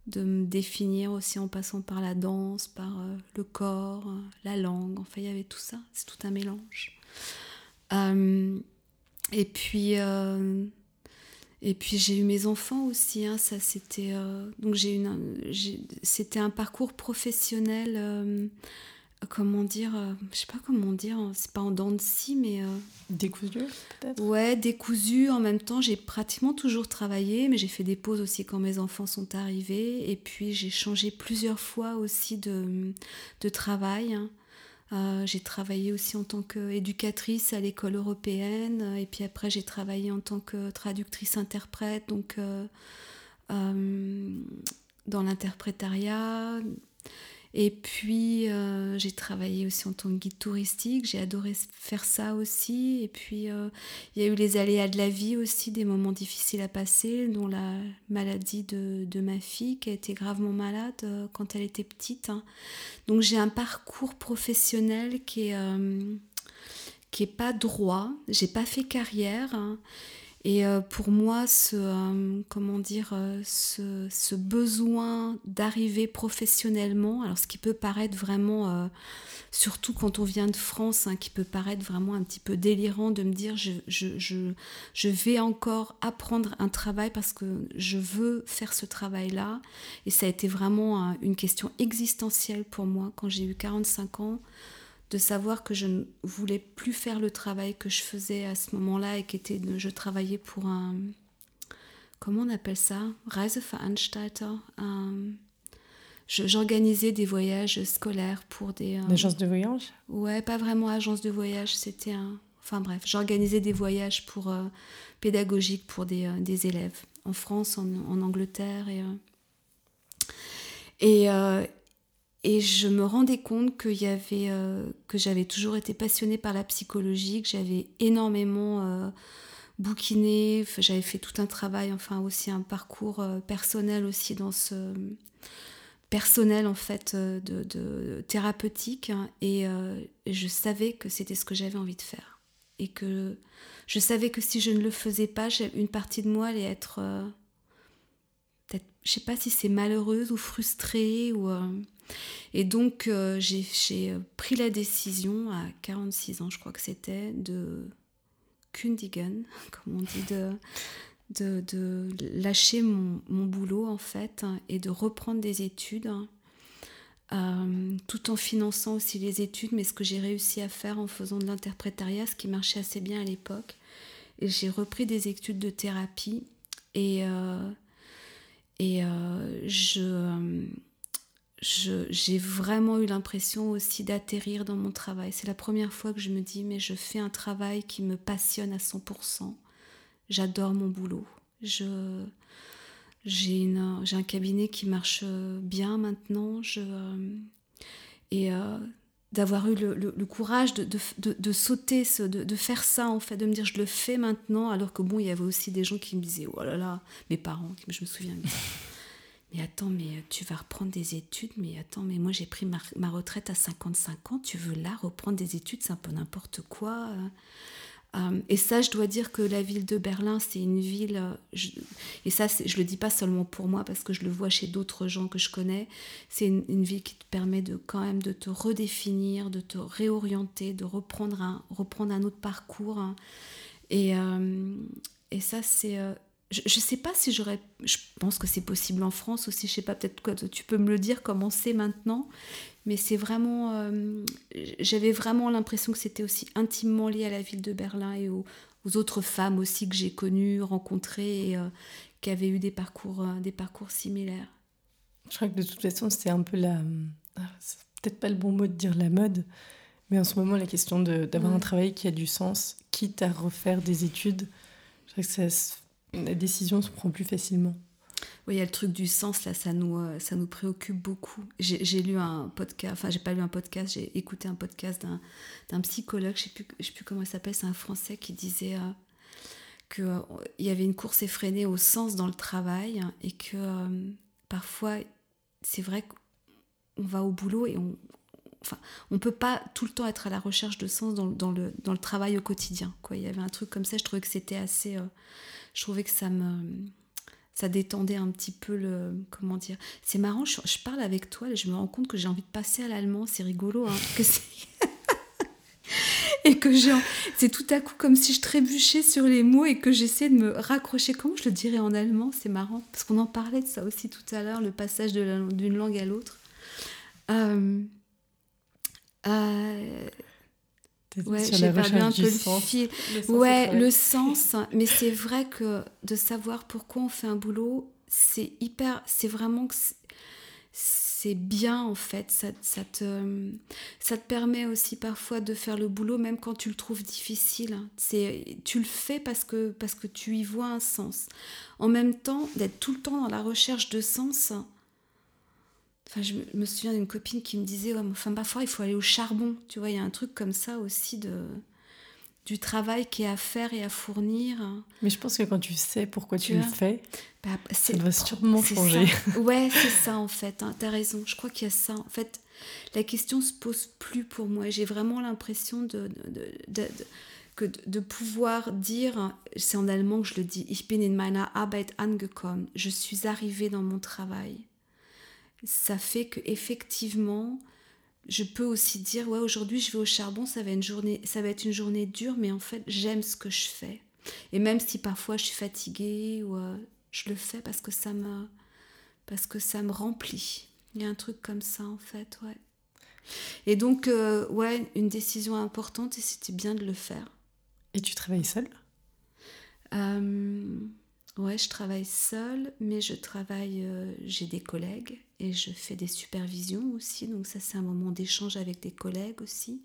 de me définir aussi en passant par la danse, par le corps, la langue. Enfin, il y avait tout ça. C'est tout un mélange. et puis, puis j'ai eu mes enfants aussi. Hein, ça, c'était donc j'ai c'était un parcours professionnel comment dire, euh, je sais pas comment dire, hein, c'est pas en dents de scie, mais. Euh, décousu, peut-être? Ouais, décousu. En même temps, j'ai pratiquement toujours travaillé, mais j'ai fait des pauses aussi quand mes enfants sont arrivés. Et puis, j'ai changé plusieurs fois aussi de, de travail. Hein. Euh, j'ai travaillé aussi en tant qu'éducatrice à l'école européenne. Et puis après, j'ai travaillé en tant que traductrice-interprète, donc dans l'interprétariat. Et puis, euh, j'ai travaillé aussi en tant que guide touristique. J'ai adoré faire ça aussi. Et puis, euh, il y a eu les aléas de la vie aussi, des moments difficiles à passer, dont la maladie de, de ma fille, qui a été gravement malade euh, quand elle était petite. Hein. Donc, j'ai un parcours professionnel qui est, qui est pas droit. J'ai pas fait carrière. Hein. Et euh, pour moi, ce, euh, comment dire, euh, ce, besoin d'arriver professionnellement, alors ce qui peut paraître vraiment, surtout quand on vient de France, hein, qui peut paraître vraiment un petit peu délirant de me dire je, vais encore apprendre un travail parce que je veux faire ce travail-là. Et ça a été vraiment une question existentielle pour moi quand j'ai eu 45 ans de savoir que je ne voulais plus faire le travail que je faisais à ce moment-là et qui était je travaillais pour un comment on appelle ça? Reiseveranstalter. J'organisais des voyages scolaires pour des euh, agence de voyage? Ouais pas vraiment agence de voyage c'était un enfin bref j'organisais des voyages pour euh, pédagogiques pour des, euh, des, élèves en France en, en Angleterre et et, et je me rendais compte y avait, euh, que j'avais toujours été passionnée par la psychologie, que j'avais énormément euh, bouquiné, j'avais fait tout un travail, enfin aussi un parcours euh, personnel aussi dans ce personnel en fait de, thérapeutique hein, et, et, je savais que c'était ce que j'avais envie de faire. Et que je savais que si je ne le faisais pas, une partie de moi allait être peut-être, je sais pas si c'est malheureuse ou frustrée ou et donc, euh, j'ai euh, pris la décision, à 46 ans, je crois que c'était, de kundigen, <laughs> comme on dit, de, de, lâcher mon, boulot, en fait, et de reprendre des études. Euh, tout en finançant aussi les études, mais ce que j'ai réussi à faire en faisant de l'interprétariat, ce qui marchait assez bien à l'époque. Et j'ai repris des études de thérapie et, et je j'ai vraiment eu l'impression aussi d'atterrir dans mon travail. C'est la première fois que je me dis, mais je fais un travail qui me passionne à 100%. J'adore mon boulot. J'ai un cabinet qui marche bien maintenant. Je, et euh, d'avoir eu le, courage de, de, de sauter, de, faire ça, en fait, de me dire je le fais maintenant, alors que bon, il y avait aussi des gens qui me disaient, oh là là, mes parents, je me souviens mais attends, mais tu vas reprendre des études, mais attends, mais moi j'ai pris ma, retraite à 55 ans, tu veux là reprendre des études, c'est un peu n'importe quoi. Euh, et ça, je dois dire que la ville de Berlin, c'est une ville, euh, et ça, je le dis pas seulement pour moi, parce que je le vois chez d'autres gens que je connais, c'est une, ville qui te permet de quand même de te redéfinir, de te réorienter, de reprendre un, reprendre un autre parcours. Hein. Et, euh, et ça, c'est... je ne sais pas si j'aurais... Je pense que c'est possible en France aussi, je sais pas, peut-être quoi, tu peux me le dire, comment c'est maintenant, mais c'est vraiment. Euh, j'avais vraiment l'impression que c'était aussi intimement lié à la ville de Berlin et aux, autres femmes aussi que j'ai connues, rencontrées et euh, qui avaient eu des parcours, euh, des parcours similaires. Je crois que de toute façon, c'est un peu la. C'est peut-être pas le bon mot de dire la mode, mais en ce moment, la question d'avoir un travail qui a du sens, quitte à refaire des études, je crois que ça, la décision se prend plus facilement. Oui, il y a le truc du sens, là, ça nous, euh, ça nous préoccupe beaucoup. J'ai lu un podcast, enfin, j'ai pas lu un podcast, j'ai écouté un podcast d'un psychologue, je sais plus, sais plus comment il s'appelle, c'est un Français qui disait euh, qu'il euh, y avait une course effrénée au sens dans le travail et que parfois, c'est vrai qu'on va au boulot et on, enfin, on peut pas tout le temps être à la recherche de sens dans, dans, le, dans le travail au quotidien. Quoi. Il y avait un truc comme ça, je trouvais que c'était assez. Je trouvais que ça me ça détendait un petit peu le comment dire. C'est marrant je, parle avec toi et je me rends compte que j'ai envie de passer à l'allemand c'est rigolo hein, <laughs> et que j'ai c'est tout à coup comme si je trébuchais sur les mots et que j'essaie de me raccrocher. Comment je le dirais en allemand c'est marrant parce qu'on en parlait de ça aussi tout à l'heure le passage d'une langue à l'autre. Euh, euh, Ouais, j'ai pas bien le sens. ouais, le sens. Mais c'est vrai que de savoir pourquoi on fait un boulot, c'est hyper. C'est vraiment que c'est bien en fait. Ça, ça, te, ça te permet aussi parfois de faire le boulot même quand tu le trouves difficile. C'est, tu le fais parce que, parce que tu y vois un sens. En même temps, d'être tout le temps dans la recherche de sens Enfin, je me souviens d'une copine qui me disait ouais, enfin, parfois il faut aller au charbon. Tu vois, il y a un truc comme ça aussi de du travail qui est à faire et à fournir. Mais je pense que quand tu sais pourquoi tu, le fais, bah, ça doit sûrement changer. <laughs> Ouais, c'est ça en fait. Hein, tu as raison. Je crois qu'il y a ça. En fait, la question se pose plus pour moi. J'ai vraiment l'impression de, de, de, que de pouvoir dire, c'est en allemand que je le dis, ich bin in meiner Arbeit angekommen. Je suis arrivée dans mon travail ça fait que effectivement je peux aussi dire ouais aujourd'hui je vais au charbon ça va être une journée ça va être une journée dure mais en fait j'aime ce que je fais. Et même si parfois je suis fatiguée ou euh, je le fais parce que ça me parce que ça me remplit. Il y a un truc comme ça en fait ouais. Et donc euh, ouais une décision importante et c'était bien de le faire. Et tu travailles seule? Euh, Ouais, je travaille seule, mais je travaille, euh, j'ai des collègues et je fais des supervisions aussi, donc ça c'est un moment d'échange avec des collègues aussi.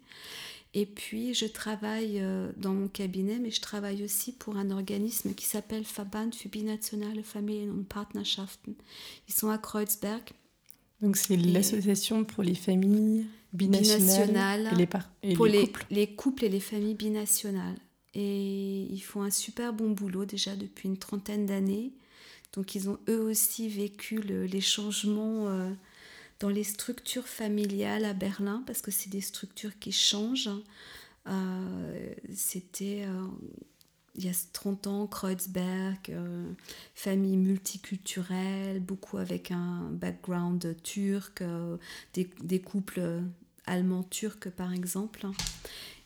Et puis je travaille euh, dans mon cabinet, mais je travaille aussi pour un organisme qui s'appelle Verband für binationale Familien und Partnerschaften. Ils sont à Kreuzberg. Donc c'est l'association pour les familles binationales, et, les, et pour les, couples. les couples et les familles binationales et ils font un super bon boulot déjà depuis une trentaine d'années. Donc ils ont eux aussi vécu les changements euh, dans les structures familiales à Berlin parce que c'est des structures qui changent. Euh, c'était euh, il y a 30 ans, Kreuzberg, famille multiculturelle, beaucoup avec un background turc, des, des, couples allemands turcs par exemple.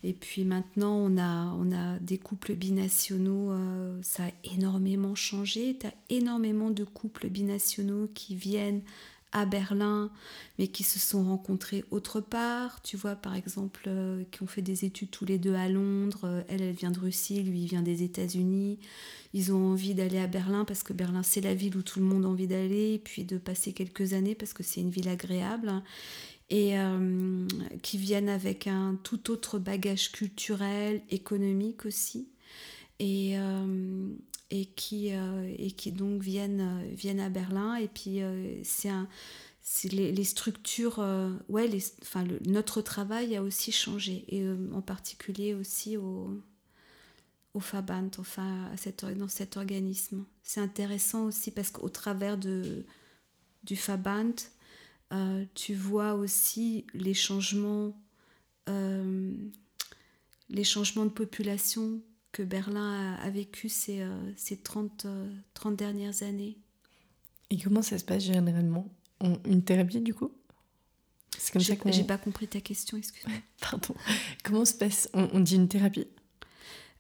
Et puis maintenant, on a, on a des couples binationaux, euh, ça a énormément changé. Tu as énormément de couples binationaux qui viennent à Berlin, mais qui se sont rencontrés autre part. Tu vois, par exemple, euh, qui ont fait des études tous les deux à Londres. Euh, elle, elle vient de Russie, lui, il vient des États-Unis. Ils ont envie d'aller à Berlin parce que Berlin, c'est la ville où tout le monde a envie d'aller, puis de passer quelques années parce que c'est une ville agréable et euh, qui viennent avec un tout autre bagage culturel, économique aussi, et, euh, et, qui, euh, et qui donc viennent, viennent à Berlin. Et puis c'est un les, les, structures, ouais, les, enfin, notre travail a aussi changé, et en particulier aussi au, au Fabant, enfin, dans cet organisme. C'est intéressant aussi parce qu'au travers de, du Fabant, euh, tu vois aussi les changements, euh, les changements de population que Berlin a, vécu ces, ces 30, 30 dernières années. Et comment ça se passe généralement? Une thérapie du coup? C'est comme. J'ai pas compris ta question, excuse-moi. <laughs> Pardon. Comment se passe? On, dit une thérapie?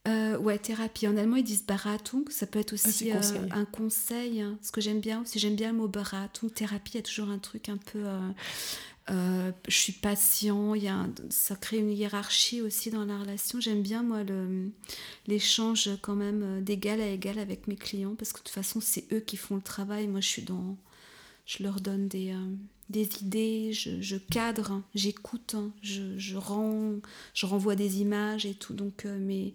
Euh, ouais, thérapie. En allemand, ils disent Beratung. Ça peut être ah, aussi euh, un conseil. Hein. Ce que j'aime bien aussi, j'aime bien le mot Beratung. Thérapie, il y a toujours un truc un peu. Euh, je suis patient. Il y a ça crée une hiérarchie aussi dans la relation. J'aime bien, moi, l'échange quand même d'égal à égal avec mes clients parce que de toute façon, c'est eux qui font le travail. Moi, je suis dans. Je leur donne des des idées, je, cadre, hein, j'écoute, hein, je, je, rends, je renvoie des images et tout. Donc, mais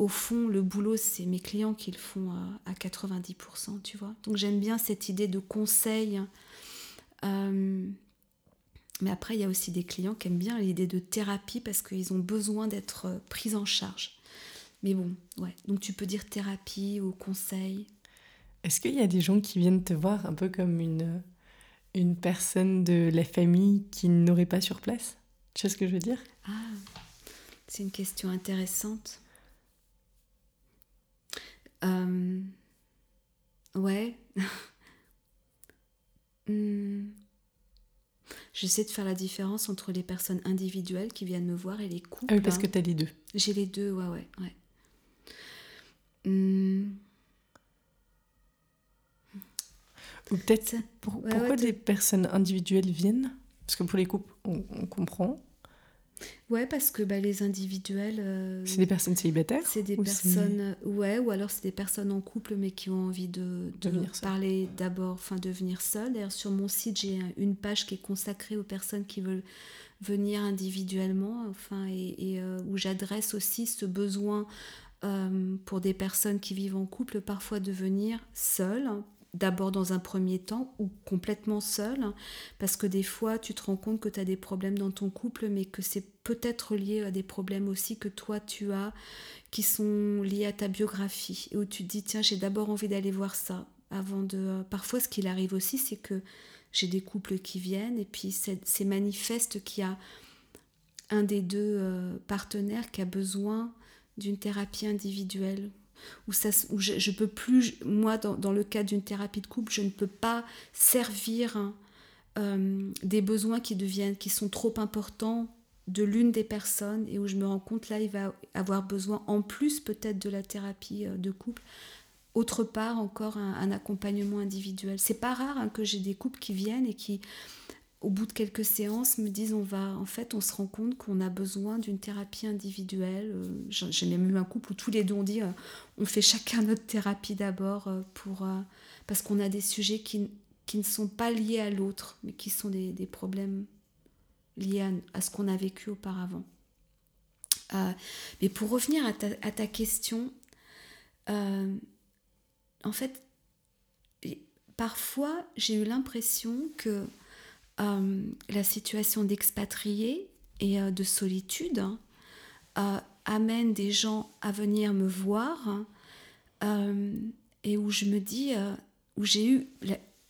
au fond, le boulot, c'est mes clients qui le font à, 90%, tu vois. Donc j'aime bien cette idée de conseil. Euh, mais après, il y a aussi des clients qui aiment bien l'idée de thérapie parce qu'ils ont besoin d'être pris en charge. Mais bon, ouais. Donc tu peux dire thérapie ou conseil. Est-ce qu'il y a des gens qui viennent te voir un peu comme une, une personne de la famille qui n'aurait pas sur place? Tu sais ce que je veux dire? Ah, c'est une question intéressante. Euh, ouais. <laughs> Hmm. J'essaie de faire la différence entre les personnes individuelles qui viennent me voir et les couples. Ah oui, parce que tu as les deux. J'ai les deux, ouais, ouais, ouais. Hmm. Ou peut-être pourquoi des personnes individuelles viennent? Parce que pour les couples, on comprend. Ouais, parce que bah, les individuels. Euh, c'est des personnes célibataires C'est des personnes. Ouais, ou alors c'est des personnes en couple mais qui ont envie de, de parler d'abord, enfin devenir seules. D'ailleurs, sur mon site, j'ai une page qui est consacrée aux personnes qui veulent venir individuellement, enfin, et, euh, où j'adresse aussi ce besoin euh, pour des personnes qui vivent en couple, parfois de venir seules d'abord dans un premier temps ou complètement seul, parce que des fois tu te rends compte que tu as des problèmes dans ton couple, mais que c'est peut-être lié à des problèmes aussi que toi tu as, qui sont liés à ta biographie, et où tu te dis, tiens, j'ai d'abord envie d'aller voir ça, avant de... Parfois ce qu'il arrive aussi, c'est que j'ai des couples qui viennent, et puis c'est manifeste qu'il y a un des deux euh, partenaires qui a besoin d'une thérapie individuelle où, ça, où je, je peux plus, moi, dans, dans le cadre d'une thérapie de couple, je ne peux pas servir hein, euh, des besoins qui deviennent, qui sont trop importants de l'une des personnes et où je me rends compte là, il va avoir besoin, en plus peut-être de la thérapie euh, de couple, autre part encore un, accompagnement individuel. C'est pas rare hein, que j'ai des couples qui viennent et qui au bout de quelques séances, me disent on va, en fait, on se rend compte qu'on a besoin d'une thérapie individuelle. Euh, j'ai même eu un couple où tous les deux ont dit euh, on fait chacun notre thérapie d'abord euh, pour parce qu'on a des sujets qui, ne sont pas liés à l'autre, mais qui sont des, problèmes liés à, ce qu'on a vécu auparavant. mais pour revenir à ta, à ta question, en fait, parfois j'ai eu l'impression que euh, la situation d'expatrié et euh, de solitude euh, amène des gens à venir me voir et où je me dis, où j'ai eu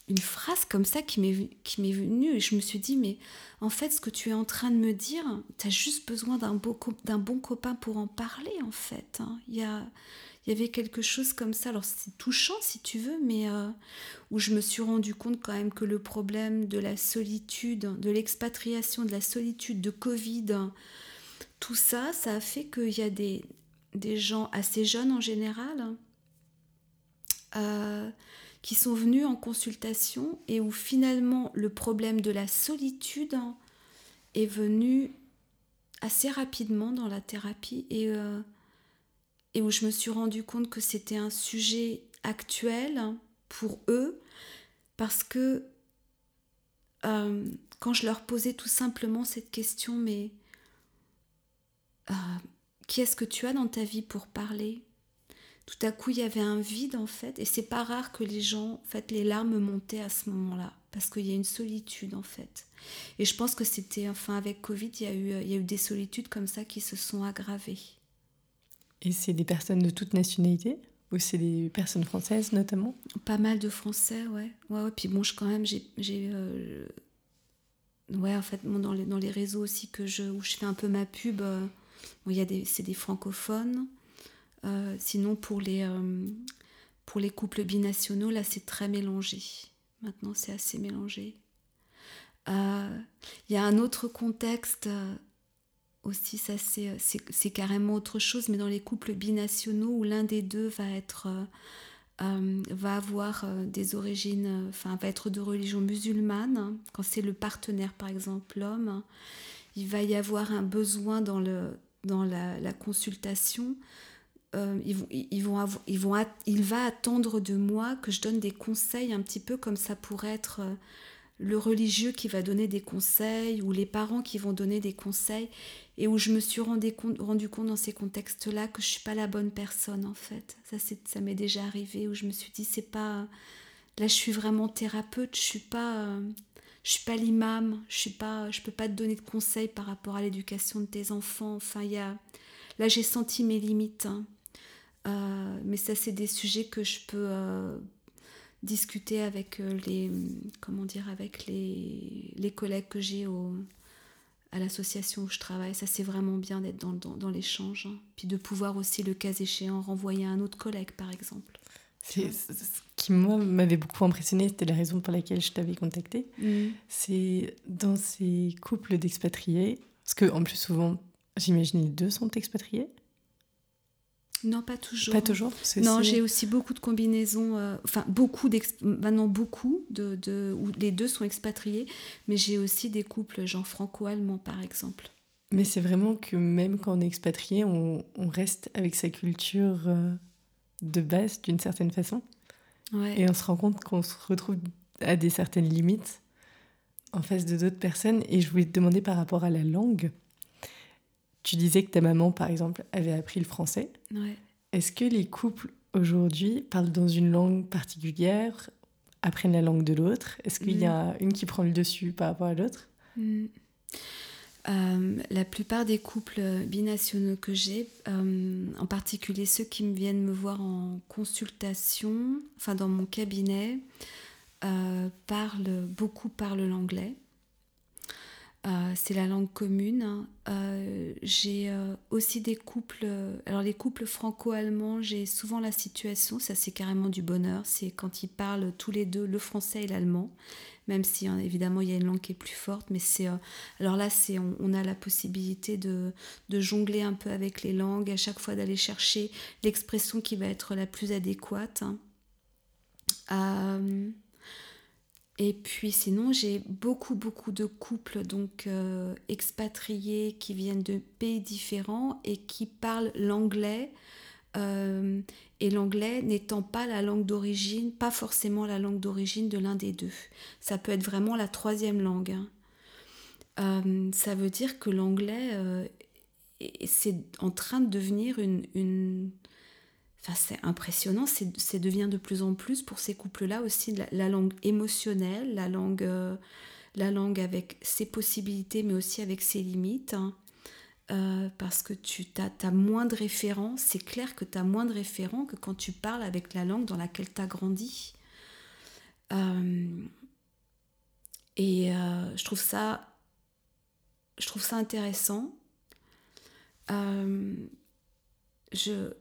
une phrase comme ça qui m'est venue et je me suis dit, mais en fait, ce que tu es en train de me dire, tu as juste besoin d'un bon copain pour en parler, en fait. Hein. Il y a il y avait quelque chose comme ça. Alors c'est touchant si tu veux, mais euh, où je me suis rendu compte quand même que le problème de la solitude, de l'expatriation, de la solitude, de Covid, tout ça, ça a fait qu'il y a des, des gens assez jeunes en général euh, qui sont venus en consultation et où finalement le problème de la solitude est venu assez rapidement dans la thérapie et euh, et où je me suis rendu compte que c'était un sujet actuel pour eux parce que euh, quand je leur posais tout simplement cette question, mais euh, qui est-ce que tu as dans ta vie pour parler? Tout à coup, il y avait un vide en fait, et c'est pas rare que les gens, en fait, les larmes montaient à ce moment-là, parce qu'il y a une solitude en fait. Et je pense que c'était, enfin, avec Covid, il y il y a eu des solitudes comme ça qui se sont aggravées. Et c'est des personnes de toute nationalité Ou c'est des personnes françaises notamment? Pas mal de Français, ouais. Ouais, ouais. Puis bon, je, quand même, j'ai. Euh, ouais, en fait, dans, les, dans les réseaux aussi que je, où je fais un peu ma pub, euh, bon, y a des, c'est des francophones. Euh, sinon, pour les, euh, pour les couples binationaux, là, c'est très mélangé. Maintenant, c'est assez mélangé. Il y a un autre contexte aussi, ça c'est carrément autre chose, mais dans les couples binationaux où l'un des deux va être va avoir des origines, enfin va être de religion musulmane, hein, quand c'est le partenaire par exemple l'homme, il va y avoir un besoin dans, le, dans la, consultation. Euh, ils vont, ils vont ils vont il va attendre de moi que je donne des conseils un petit peu comme ça pourrait être euh, le religieux qui va donner des conseils ou les parents qui vont donner des conseils et où je me suis rendu compte, dans ces contextes-là que je suis pas la bonne personne en fait. Ça, ça m'est déjà arrivé où je me suis dit c'est pas là je suis vraiment thérapeute, je suis pas euh, je suis pas l'imam, je suis pas, je peux pas te donner de conseils par rapport à l'éducation de tes enfants. Enfin, il y a, là j'ai senti mes limites. Hein. Euh, mais ça, c'est des sujets que je peux euh, discuter avec euh, les, comment dire, avec les, les collègues que j'ai au, à l'association où je travaille. Ça, c'est vraiment bien d'être dans, dans, dans l'échange. Hein. Puis de pouvoir aussi, le cas échéant, renvoyer à un autre collègue, par exemple. C'est ce qui, moi, m'avait beaucoup impressionné, c'était la raison pour laquelle je t'avais contacté. Mm. C'est dans ces couples d'expatriés, parce que en plus, souvent, j'imagine les deux sont expatriés. Non, pas toujours. Pas toujours Non, j'ai aussi beaucoup de combinaisons, euh, enfin beaucoup, maintenant beaucoup, de, de, où les deux sont expatriés, mais j'ai aussi des couples genre franco-allemands par exemple. Mais c'est vraiment que même quand on est expatrié, on, on reste avec sa culture euh, de base d'une certaine façon. Et on se rend compte qu'on se retrouve à des certaines limites en face de d'autres personnes. Et je voulais te demander par rapport à la langue. Tu disais que ta maman, par exemple, avait appris le français. Est-ce que les couples aujourd'hui parlent dans une langue particulière, apprennent la langue de l'autre? Est-ce qu'il y a mm. une qui prend le dessus par rapport à l'autre? Mm. Euh, la plupart des couples binationaux que j'ai, euh, en particulier ceux qui me viennent me voir en consultation, enfin dans mon cabinet, euh, parlent, beaucoup parlent l'anglais. C'est la langue commune. j'ai aussi des couples, alors les couples franco-allemands, j'ai souvent la situation, ça c'est carrément du bonheur, c'est quand ils parlent tous les deux le français et l'allemand même si hein, évidemment il y a une langue qui est plus forte, mais c'est euh, alors là c'est on, a la possibilité de, jongler un peu avec les langues, à chaque fois d'aller chercher l'expression qui va être la plus adéquate. Hein. Et puis sinon j'ai beaucoup beaucoup de couples donc euh, expatriés qui viennent de pays différents et qui parlent l'anglais euh, et l'anglais n'étant pas la langue d'origine, pas forcément la langue d'origine de l'un des deux. Ça peut être vraiment la troisième langue. Hein. Euh, ça veut dire que l'anglais, c'est en train de devenir une... Enfin, c'est impressionnant, c'est devient de plus en plus pour ces couples-là aussi la, langue émotionnelle, la langue, la langue avec ses possibilités mais aussi avec ses limites. Hein. Euh, parce que tu as, moins de référents. C'est clair que tu as moins de référents que quand tu parles avec la langue dans laquelle tu as grandi. Euh, et euh, je, trouve ça, je trouve ça intéressant. je,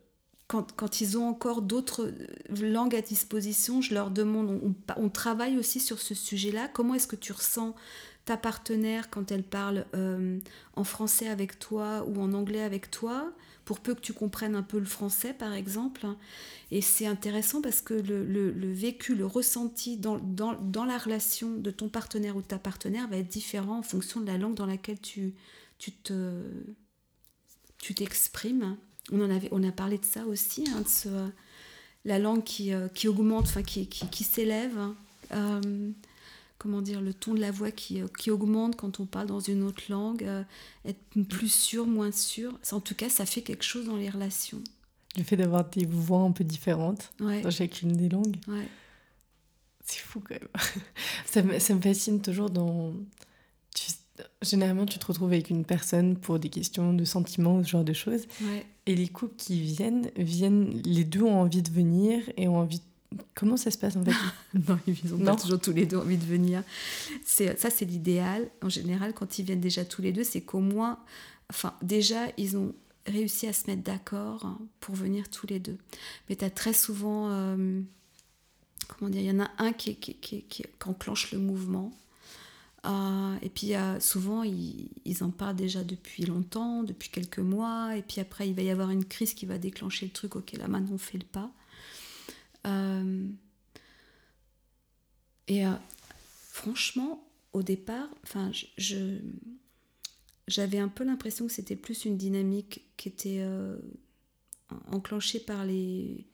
quand, ils ont encore d'autres langues à disposition, je leur demande, on, travaille aussi sur ce sujet-là. Comment est-ce que tu ressens ta partenaire quand elle parle euh, en français avec toi ou en anglais avec toi, pour peu que tu comprennes un peu le français par exemple. Et c'est intéressant parce que le, vécu, le ressenti dans, la relation de ton partenaire ou de ta partenaire va être différent en fonction de la langue dans laquelle tu t'exprimes. On en avait, on a parlé de ça aussi, hein, de ce, la langue qui, euh, qui augmente, enfin qui, qui, qui s'élève. Euh, comment dire, le ton de la voix qui, euh, qui augmente quand on parle dans une autre langue, euh, être plus sûr, moins sûr. En tout cas, ça fait quelque chose dans les relations. Le fait d'avoir des voix un peu différentes dans chacune des langues. C'est fou quand même. <laughs> ça, me, ça, me, fascine toujours dans... généralement, tu te retrouves avec une personne pour des questions de sentiments ou ce genre de choses. Et les couples qui viennent, viennent, les deux ont envie de venir et ont envie Comment ça se passe en fait <laughs> Non, ils ont pas toujours tous les deux envie de venir. C'est ça, c'est l'idéal. En général, quand ils viennent déjà tous les deux, c'est qu'au moins, enfin, déjà, ils ont réussi à se mettre d'accord pour venir tous les deux. Mais tu as très souvent, euh, comment dire, il y en a un qui, qui, qui, qui enclenche le mouvement. Euh, et puis souvent, ils, en parlent déjà depuis longtemps, depuis quelques mois. Et puis après, il va y avoir une crise qui va déclencher le truc. Ok, là maintenant, on fait le pas. Euh, et franchement, au départ, enfin, je, j'avais un peu l'impression que c'était plus une dynamique qui était euh, enclenchée par les,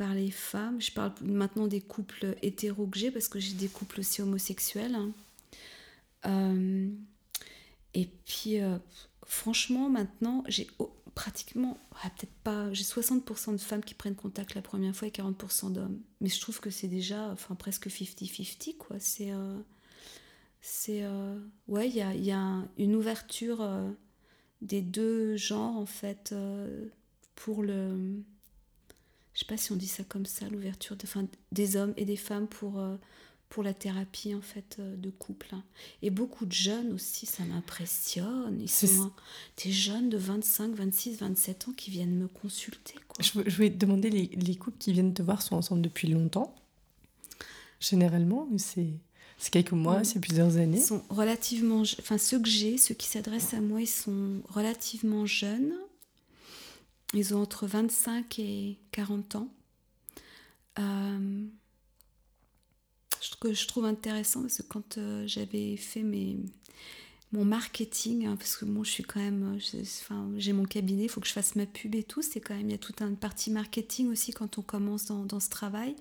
par les femmes. Je parle maintenant des couples hétéro que j'ai parce que j'ai des couples aussi homosexuels. Hein. Euh, et puis, euh, franchement, maintenant, j'ai pratiquement, peut-être pas, j'ai 60% de femmes qui prennent contact la première fois et 40% d'hommes. Mais je trouve que c'est déjà, enfin, presque 50-50, quoi. C'est c'est euh, ouais il y a, une ouverture des deux genres en fait pour le je sais pas si on dit ça comme ça l'ouverture de, des hommes et des femmes pour pour la thérapie en fait de couple hein. et beaucoup de jeunes aussi ça m'impressionne ils sont des jeunes de 25 26 27 ans qui viennent me consulter quoi. Je, je voulais te demander les, les couples qui viennent te voir sont ensemble depuis longtemps? Généralement c'est c'est quelques mois, c'est plusieurs années? sont relativement, enfin ceux que j'ai, ceux qui s'adressent à moi, ils sont relativement jeunes. Ils ont entre 25 et 40 ans. Euh, que je trouve intéressant, parce que quand euh, j'avais fait mes, mon marketing, hein, parce que moi je suis quand même, enfin, j'ai mon cabinet, il faut que je fasse ma pub et tout, c'est quand même, il y a toute une partie marketing aussi quand on commence dans, ce travail.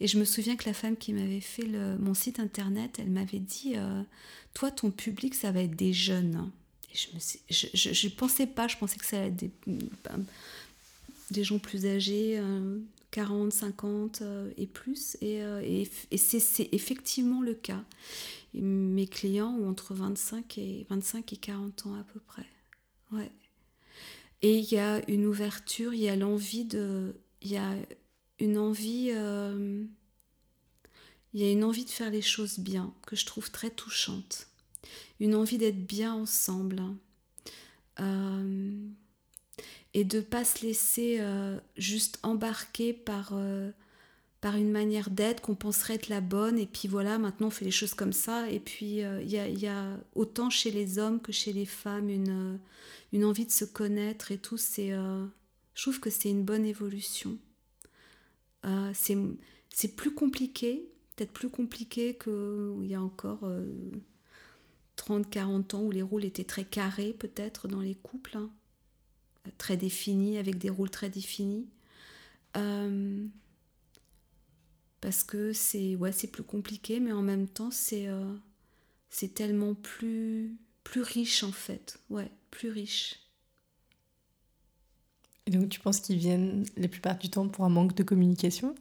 Et je me souviens que la femme qui m'avait fait mon site internet, elle m'avait dit, euh, toi ton public ça va être des jeunes. Je ne je, je, pensais pas, je pensais que ça allait être des, des gens plus âgés. 40, 50 euh, et plus, et, euh, et, c'est effectivement le cas mes clients ont entre 25 et, 25 et 40 ans à peu près. Ouais. Et il y a une ouverture, il y a l'envie de. Il y a une envie. Euh, il y a une envie de faire les choses bien, que je trouve très touchante. Une envie d'être bien ensemble. Euh, et de pas se laisser euh, juste embarquer par par une manière d'être qu'on penserait être la bonne, et puis voilà, maintenant on fait les choses comme ça, et puis il euh, y, a, autant chez les hommes que chez les femmes une, euh, envie de se connaître et tout, c'est, euh, je trouve que c'est une bonne évolution. c'est plus compliqué, peut-être plus compliqué qu'il y a encore 30-40 ans où les rôles étaient très carrés peut-être dans les couples, hein, très définis, avec des rôles très définis. Parce que c'est ouais, plus compliqué, mais en même temps, c'est euh, tellement plus, plus riche en fait. Ouais, plus riche. Et donc, tu penses qu'ils viennent la plupart du temps pour un manque de communication?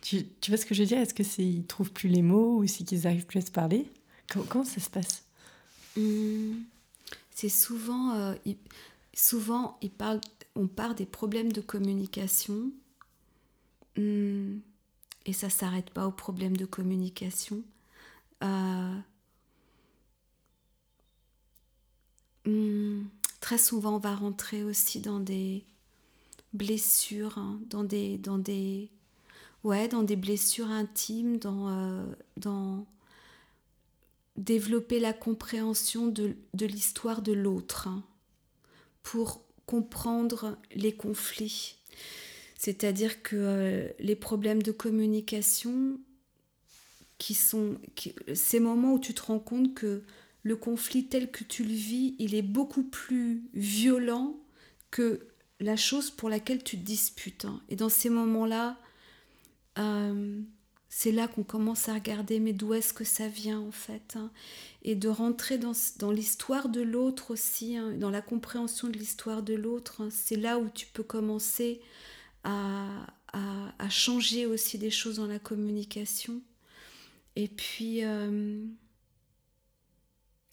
Tu, tu, vois ce que je veux dire? Est-ce que c'est trouvent plus les mots ou c'est qu'ils arrivent plus à se parler? Comment, ça se passe? Mmh. C'est souvent, euh, souvent on parle des problèmes de communication. Mmh. Et ça s'arrête pas aux problèmes de communication. Euh, hmm, très souvent, on va rentrer aussi dans des blessures, hein, dans des, dans des, ouais, dans des blessures intimes, dans, euh, dans développer la compréhension de, l'histoire de l'autre, hein, pour comprendre les conflits c'est-à-dire que euh, les problèmes de communication, qui sont ces moments où tu te rends compte que le conflit tel que tu le vis, il est beaucoup plus violent que la chose pour laquelle tu te disputes. Hein. Et dans ces moments-là, euh, c'est là qu'on commence à regarder, mais d'où est-ce que ça vient en fait hein. Et de rentrer dans, l'histoire de l'autre aussi, hein, dans la compréhension de l'histoire de l'autre. c'est là où tu peux commencer à, à, changer aussi des choses dans la communication. Et puis, euh,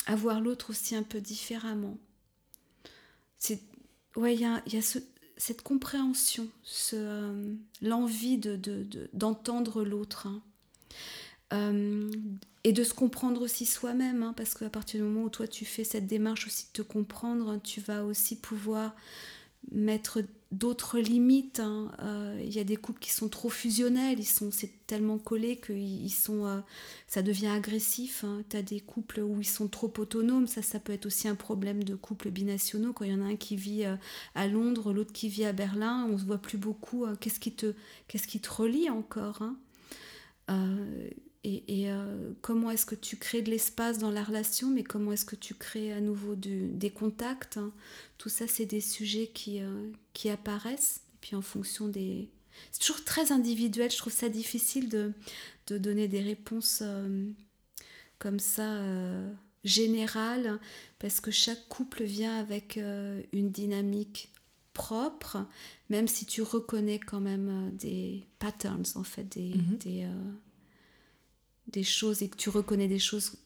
à voir l'autre aussi un peu différemment. C'est, il cette compréhension, euh, l'envie de, de, d'entendre l'autre. Hein. et de se comprendre aussi soi-même, hein, parce qu'à partir du moment où toi tu fais cette démarche aussi de te comprendre, tu vas aussi pouvoir mettre d'autres limites. Hein. Euh, il y a des couples qui sont trop fusionnels, ils sont c'est tellement collé que ils sont, euh, ça devient agressif. Hein. Tu as des couples où ils sont trop autonomes, ça ça peut être aussi un problème de couples binationaux quand il y en a un qui vit euh, à Londres, l'autre qui vit à Berlin, on se voit plus beaucoup. qu'est-ce qui te qui te relie encore hein? Et, euh, comment est-ce que tu crées de l'espace dans la relation, mais comment est-ce que tu crées à nouveau des contacts. Hein? Tout ça, c'est des sujets qui, euh, qui apparaissent. Et puis en fonction des... C'est toujours très individuel, je trouve ça difficile de, de donner des réponses euh, comme ça générales, parce que chaque couple vient avec une dynamique propre, même si tu reconnais quand même des patterns, en fait, des... Des des choses et que tu reconnais des choses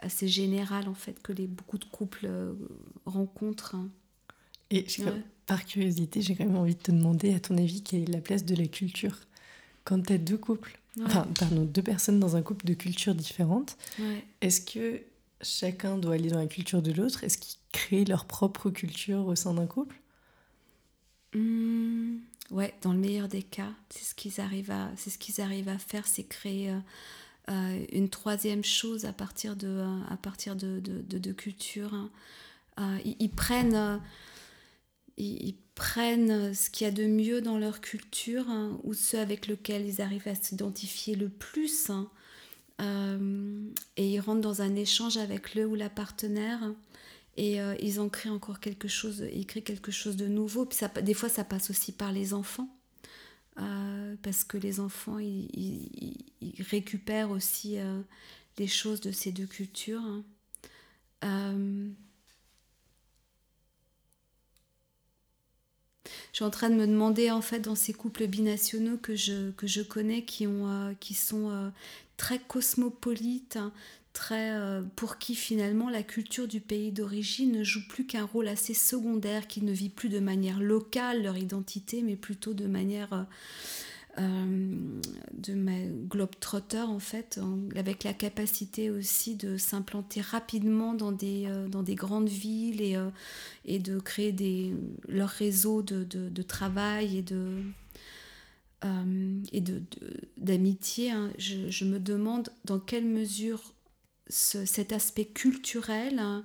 assez générales en fait que les, beaucoup de couples euh, rencontrent. Hein. Et par curiosité, j'ai quand même envie de te demander, à ton avis, quelle est la place de la culture quand tu as deux couples, enfin, pardon, deux personnes dans un couple de cultures différentes. Est-ce que chacun doit aller dans la culture de l'autre? Est-ce qu'ils créent leur propre culture au sein d'un couple? Mmh, Ouais, dans le meilleur des cas, c'est ce qu'ils arrivent à, c'est ce qu'ils arrivent à faire, c'est créer euh, euh, une troisième chose à partir de, euh, à partir de, de, culture. Hein. Euh, ils, prennent, ils, prennent ce qu'il y a de mieux dans leur culture hein, ou ce avec lequel ils arrivent à s'identifier le plus. Hein. et ils rentrent dans un échange avec le ou la partenaire et ils en créent encore quelque chose, ils créent quelque chose de nouveau. Puis des fois, ça passe aussi par les enfants. Euh, parce que les enfants, ils, récupèrent aussi euh, les choses de ces deux cultures. Hein. Euh, je suis en train de me demander, en fait, dans ces couples binationaux que je, que je connais, qui, ont, qui sont très cosmopolites, hein, très euh, pour qui finalement la culture du pays d'origine ne joue plus qu'un rôle assez secondaire, qui ne vit plus de manière locale leur identité, mais plutôt de manière euh, euh, de ma globe-trotter en fait, avec la capacité aussi de s'implanter rapidement dans des, dans des grandes villes et, et de créer des, leur réseau de, de, travail et de... et de, d'amitié, hein. je, me demande dans quelle mesure cet aspect culturel hein,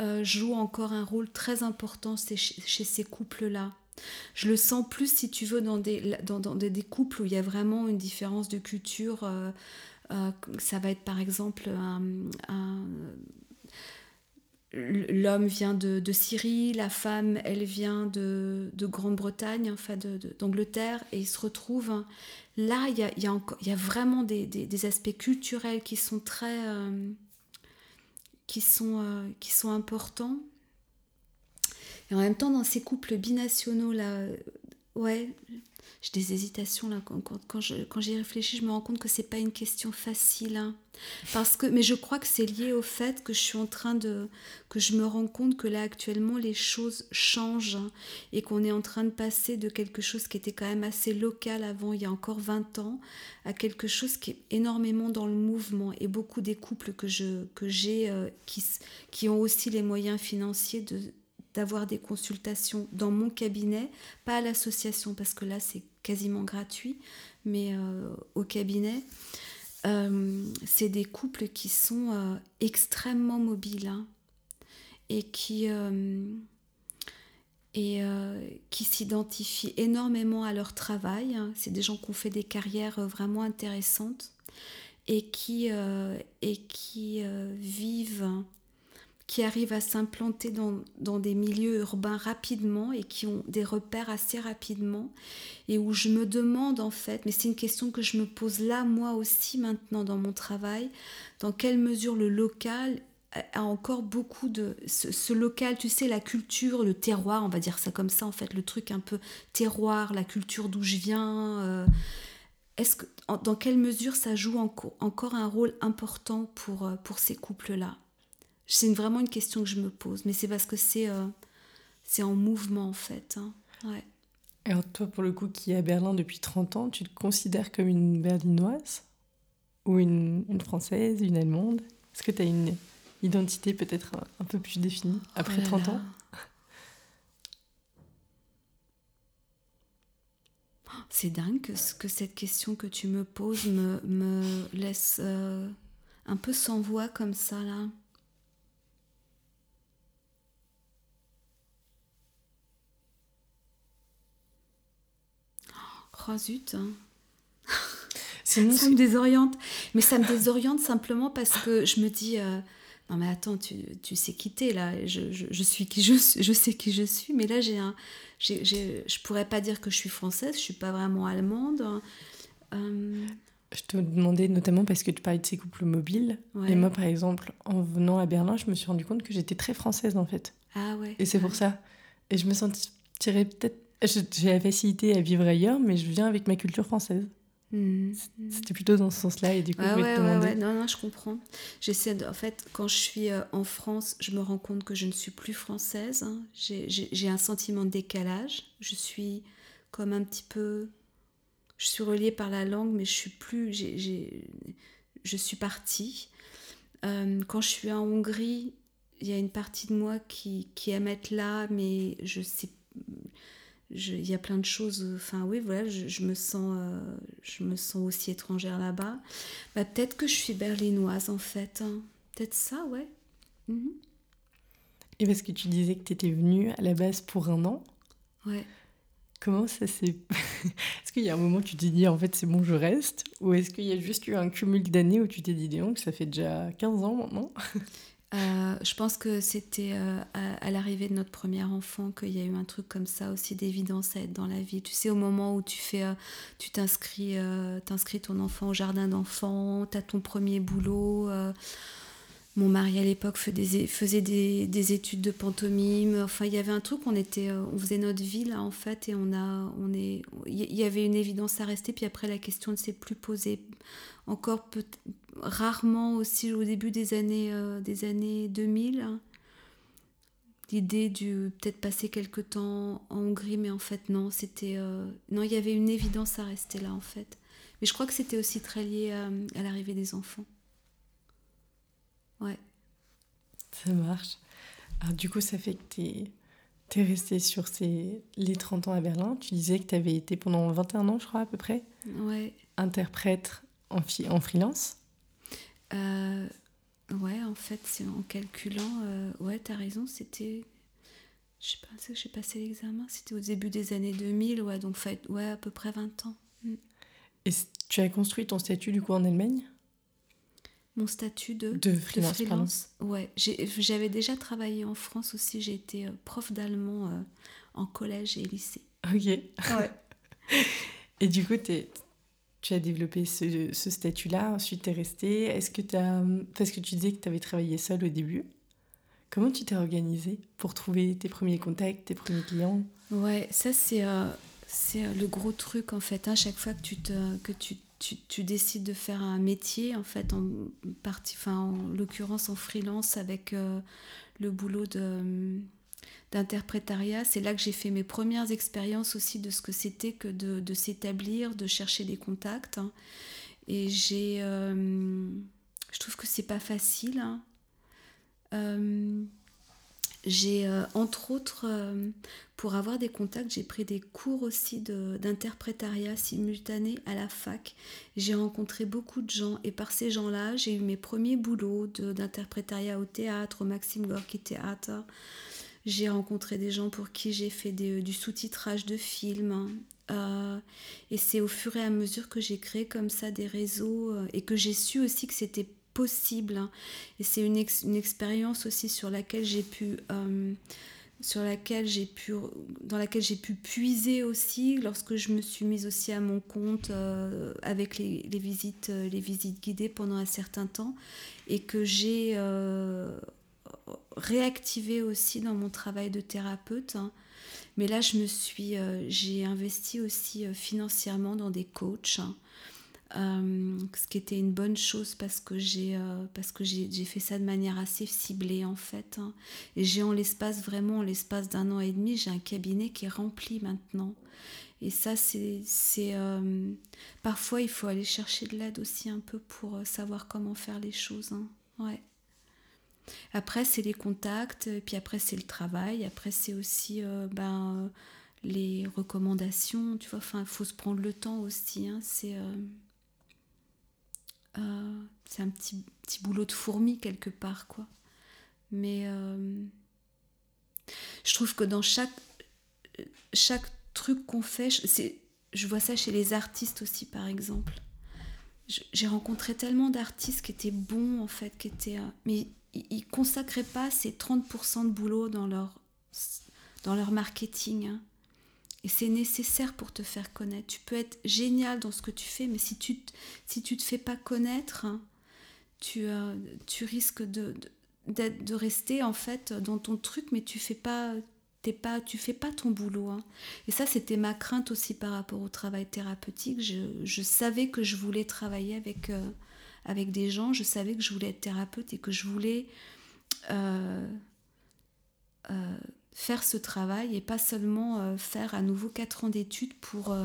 euh, joue encore un rôle très important chez, ces couples-là. Je le sens plus, si tu veux, dans des, dans, des, couples où il y a vraiment une différence de culture. Euh, euh, ça va être par exemple l'homme vient de, Syrie, la femme, elle vient de, Grande-Bretagne, enfin d'Angleterre, et ils se retrouvent. Là, il y a, vraiment des, aspects culturels qui sont très... Euh, qui, sont, euh, qui sont importants. Et en même temps, dans ces couples binationaux, là, ouais, j'ai des hésitations là quand, quand, quand j'y réfléchis je me rends compte que c'est pas une question facile hein. Parce que mais je crois que c'est lié au fait que je suis en train de que je me rends compte que là actuellement les choses changent hein, et qu'on est en train de passer de quelque chose qui était quand même assez local avant il y a encore 20 ans à quelque chose qui est énormément dans le mouvement et beaucoup des couples que je que j'ai euh, qui qui ont aussi les moyens financiers de d'avoir des consultations dans mon cabinet, pas à l'association parce que là c'est quasiment gratuit, mais euh, au cabinet. Euh, c'est des couples qui sont euh, extrêmement mobiles hein, et qui, et, qui s'identifient énormément à leur travail. Hein. C'est des gens qui ont fait des carrières vraiment intéressantes et qui, et qui vivent qui arrivent à s'implanter dans, des milieux urbains rapidement et qui ont des repères assez rapidement et où je me demande en fait, mais c'est une question que je me pose là moi aussi maintenant dans mon travail, dans quelle mesure le local a encore beaucoup de ce, local, tu sais, la culture, le terroir, on va dire ça comme ça en fait, le truc un peu terroir, la culture d'où je viens. Euh, est-ce que dans quelle mesure ça joue encore, encore un rôle important pour, euh, pour ces couples-là? C'est vraiment une question que je me pose, mais c'est parce que c'est euh, c'est en mouvement en fait. Hein. Ouais. Alors toi, pour le coup, qui est à Berlin depuis 30 ans, tu te considères comme une berlinoise? Ou une, une Française, une Allemande? Est-ce que tu as une identité peut-être un, peu plus définie après 30 ans? C'est dingue que, que, cette question que tu me poses me, me laisse euh, un peu sans voix comme ça là. Oh zut hein. <laughs> Ça me désoriente. Mais ça me désoriente simplement parce que je me dis... Euh, non mais attends, tu, tu sais quitter là, je, je, je, suis qui je, je sais qui je suis, mais là j'ai un, j'ai, je pourrais pas dire que je suis française, je suis pas vraiment allemande. Euh, je te demandais notamment parce que tu parlais de ces couples mobiles, et moi par exemple, en venant à Berlin, je me suis rendu compte que j'étais très française en fait. Ah ouais. Et c'est pour ça. Et je me sentirais peut-être, j'ai la facilité à vivre ailleurs, mais je viens avec ma culture française. Mm. C'était plutôt dans ce sens-là et du coup, je vais te demander. non, non, je comprends. J'essaie en fait, quand je suis euh, en France, je me rends compte que je ne suis plus française. Hein. J'ai un sentiment de décalage. Je suis comme un petit peu, je suis reliée par la langue, mais je suis plus, je suis partie. Euh, quand je suis en Hongrie, il y a une partie de moi qui, qui aime être là, mais je sais il y a plein de choses. Enfin, oui, voilà, je, me, sens, euh, je me sens aussi étrangère là-bas. Bah, peut-être que je suis berlinoise en fait. Hein. Peut-être ça, ouais. Mhm. Et parce que tu disais que tu étais venue à la base pour un an. Ouais. Comment ça s'est. <laughs> est-ce qu'il y a un moment où tu t'es dit en fait c'est bon, je reste? Ou est-ce qu'il y a juste eu un cumul d'années où tu t'es dit, donc ça fait déjà 15 ans maintenant? Euh, je pense que c'était euh, à, l'arrivée de notre premier enfant qu'il y a eu un truc comme ça aussi d'évidence à être dans la vie. Tu sais, au moment où tu fais, euh, tu t'inscris, t'inscris ton enfant au jardin d'enfants, tu as ton premier boulot. mon mari à l'époque faisait, des, études de pantomime. Enfin, il y avait un truc, on était, on faisait notre vie là en fait, et on a, on est, il y avait une évidence à rester. Puis après, la question ne s'est plus posée encore peut rarement aussi au début des années, euh, des années 2000. Hein. L'idée de peut-être passer quelque temps en Hongrie, mais en fait non, c'était euh, non, il y avait une évidence à rester là en fait. Mais je crois que c'était aussi très lié euh, à, l'arrivée des enfants. Ouais. Ça marche. Alors du coup, ça fait que tu es, es resté sur ces, les 30 ans à Berlin. Tu disais que tu avais été pendant 21 ans, je crois, à peu près. Ouais. Interprète en, en freelance euh, Ouais, en fait, c'est en calculant. Euh, ouais, t'as raison, c'était. Je sais pas, j'ai passé l'examen, c'était au début des années 2000, ouais, donc ouais, à peu près 20 ans. Mm. Et tu as construit ton statut du coup en Allemagne? Mon statut de, de freelance, Ouais, j'avais déjà travaillé en France aussi, j'ai été euh, prof d'allemand euh, en collège et lycée. Ok. Ouais. <laughs> et du coup, tu tu as développé ce, statut-là, ensuite tu es resté. Est-ce que tu. Parce que tu disais que tu avais travaillé seul au début. Comment tu t'es organisé pour trouver tes premiers contacts, tes premiers clients? Ouais, ça c'est euh, c'est euh, le gros truc en fait. Hein, chaque fois que tu te que tu, tu, tu, décides de faire un métier, en fait, en en l'occurrence en freelance avec euh, le boulot de d'interprétariat. C'est là que j'ai fait mes premières expériences aussi de ce que c'était que de, s'établir, de chercher des contacts. Hein. Et j'ai. Euh, je trouve que c'est pas facile. Hein. Euh, j'ai, euh, entre autres, pour avoir des contacts, j'ai pris des cours aussi d'interprétariat simultané à la fac. J'ai rencontré beaucoup de gens et par ces gens-là, j'ai eu mes premiers boulots d'interprétariat au théâtre, au Maxime Gorky Théâtre. J'ai rencontré des gens pour qui j'ai fait du sous-titrage de films. Hein. Euh, et c'est au fur et à mesure que j'ai créé comme ça des réseaux euh, et que j'ai su aussi que c'était possible. Hein. Et c'est une, expérience aussi sur laquelle j'ai pu... Euh, sur laquelle j'ai pu, dans laquelle j'ai pu puiser aussi lorsque je me suis mise aussi à mon compte avec les, visites, les visites guidées pendant un certain temps et que j'ai réactiver aussi dans mon travail de thérapeute. Hein. Mais là, je me suis, euh, j'ai investi aussi euh, financièrement dans des coachs, hein. euh, ce qui était une bonne chose parce que j'ai, parce que j'ai, fait ça de manière assez ciblée en fait. Hein. Et j'ai en l'espace vraiment, en l'espace d'un an et demi, j'ai un cabinet qui est rempli maintenant. Et ça, c'est. parfois, il faut aller chercher de l'aide aussi un peu pour savoir comment faire les choses. Ouais. Après, c'est les contacts, et puis après, c'est le travail. Après, c'est aussi euh, ben, les recommandations. Tu vois, enfin, il faut se prendre le temps aussi. hein. C'est. euh, euh, c'est un petit, petit boulot de fourmi quelque part, quoi. Mais je trouve que dans chaque, chaque truc qu'on fait, je- vois ça chez les artistes aussi, par exemple. J'ai rencontré tellement d'artistes qui étaient bons, en fait, qui étaient. mais ils ils consacraient pas ces 30% de boulot dans leur, dans leur marketing. hein. Et c'est nécessaire pour te faire connaître. Tu peux être génial dans ce que tu fais, mais si tu, t- si tu te fais pas connaître, hein, tu, euh, tu risques de, de, de rester en fait dans ton truc, mais tu fais pas, t'es pas, tu fais pas ton boulot. hein. Et ça, c'était ma crainte aussi par rapport au travail thérapeutique. Je, je savais que je voulais travailler avec, euh, avec des gens, je savais que je voulais être thérapeute et que je voulais euh, euh, faire ce travail et pas seulement euh, faire à nouveau 4 ans d'études pour,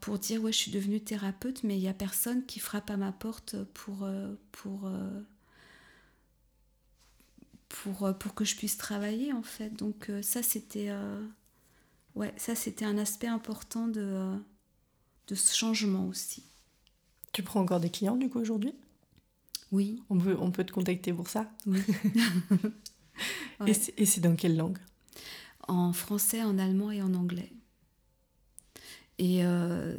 pour dire ouais je suis devenue thérapeute mais il n'y a personne qui frappe à ma porte pour, pour, pour, pour que je puisse travailler en fait. Donc ça c'était ouais, ça c'était un aspect important de, de ce changement aussi. Tu prends encore des clients du coup aujourd'hui? Oui, on peut, on peut te contacter pour ça? Oui. <laughs> Et c'est- Et c'est dans quelle langue? En français, en allemand et en anglais. Et euh,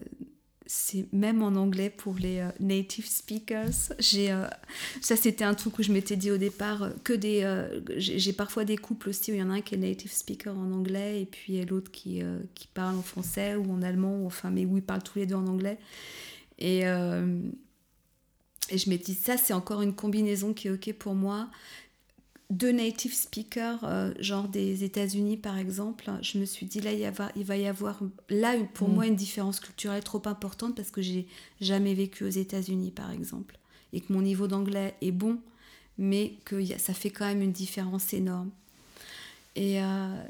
c'est même en anglais pour les euh, native speakers. J'ai, euh, ça, c'était un truc où je m'étais dit au départ que des. j'ai parfois des couples aussi où il y en a un qui est native speaker en anglais et puis l'autre qui, qui parle en français ou en allemand, ou, enfin, mais où ils parlent tous les deux en anglais. Et, euh, et je m'étais dit, ça, c'est encore une combinaison qui est OK pour moi deux native speakers, euh, genre des États-Unis par exemple, je me suis dit là il, y il va y avoir là pour Mm. moi une différence culturelle trop importante parce que j'ai jamais vécu aux États-Unis par exemple et que mon niveau d'anglais est bon, mais que ça fait quand même une différence énorme. Et, euh,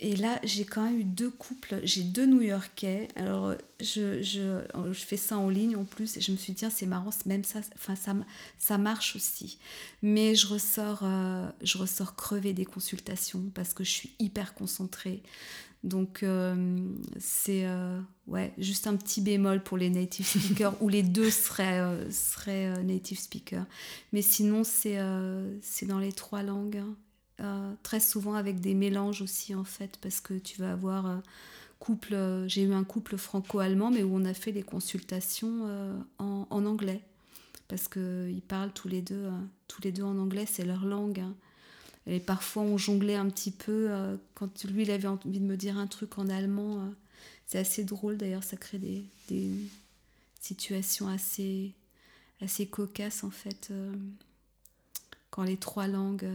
et là, j'ai quand même eu deux couples. J'ai deux New-Yorkais. Alors, je, je, je fais ça en ligne en plus. Et je me suis dit, c'est marrant, même ça, enfin, ça, ça marche aussi. Mais je ressors, euh, je ressors crevée des consultations parce que je suis hyper concentrée. Donc, euh, c'est euh, ouais, juste un petit bémol pour les native speakers <laughs> où les deux seraient, euh, seraient euh, native speakers. Mais sinon, c'est c'est dans les trois langues. Euh, très souvent avec des mélanges aussi en fait parce que tu vas avoir euh, couple euh, j'ai eu un couple franco-allemand mais où on a fait des consultations euh, en, anglais parce que ils parlent tous les deux tous les deux en anglais c'est leur langue hein. et parfois on jonglait un petit peu quand lui il avait envie de me dire un truc en allemand c'est assez drôle d'ailleurs ça crée des, des situations assez assez cocasses en fait quand les trois langues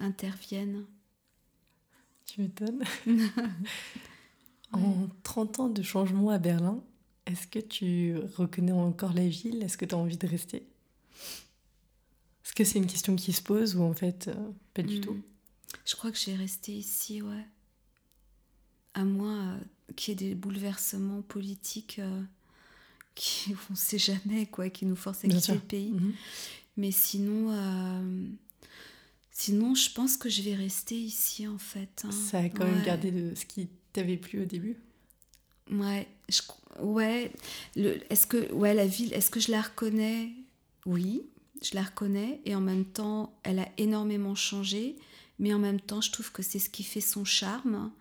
interviennent. Tu m'étonnes. <laughs> En 30 ans de changement à Berlin, est-ce que tu reconnais encore la ville? Est-ce que tu as envie de rester? Est-ce que c'est une question qui se pose ou en fait, euh, pas du Mm. tout? Je crois que je vais rester ici, ouais. À moins euh, qu'il y ait des bouleversements politiques euh, <laughs> qui, on ne sait jamais, quoi, qui nous forcent à quitter le pays. Mhm. Mais sinon, sinon, je pense que je vais rester ici, en fait. hein. Ça a quand même gardé de ce qui t'avait plu au début Ouais, je, ouais. Est-ce que, ouais, la ville, est-ce que je la reconnais? Oui, je la reconnais. Et en même temps, elle a énormément changé. Mais en même temps, je trouve que c'est ce qui fait son charme.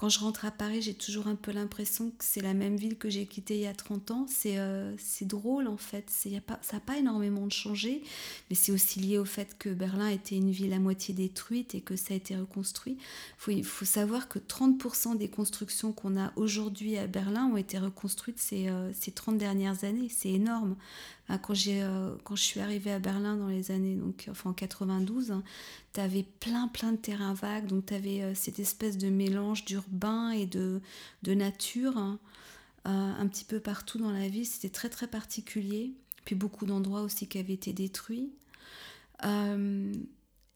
Quand je rentre à Paris, j'ai toujours un peu l'impression que c'est la même ville que j'ai quittée il y a 30 ans. C'est euh, c'est drôle en fait. Y a pas, ça n'a pas énormément de changé. Mais c'est aussi lié au fait que Berlin était une ville à moitié détruite et que ça a été reconstruit. Il faut, savoir que 30% des constructions qu'on a aujourd'hui à Berlin ont été reconstruites ces, euh, ces 30 dernières années. C'est énorme. Enfin, quand, j'ai, euh, quand je suis arrivée à Berlin dans les années, donc, enfin en 92, tu avais plein plein de terrains vagues. Donc tu avais cette espèce de mélange d'urbain et de, de nature hein, euh, un petit peu partout dans la ville. C'était très très particulier. Puis beaucoup d'endroits aussi qui avaient été détruits. Euh,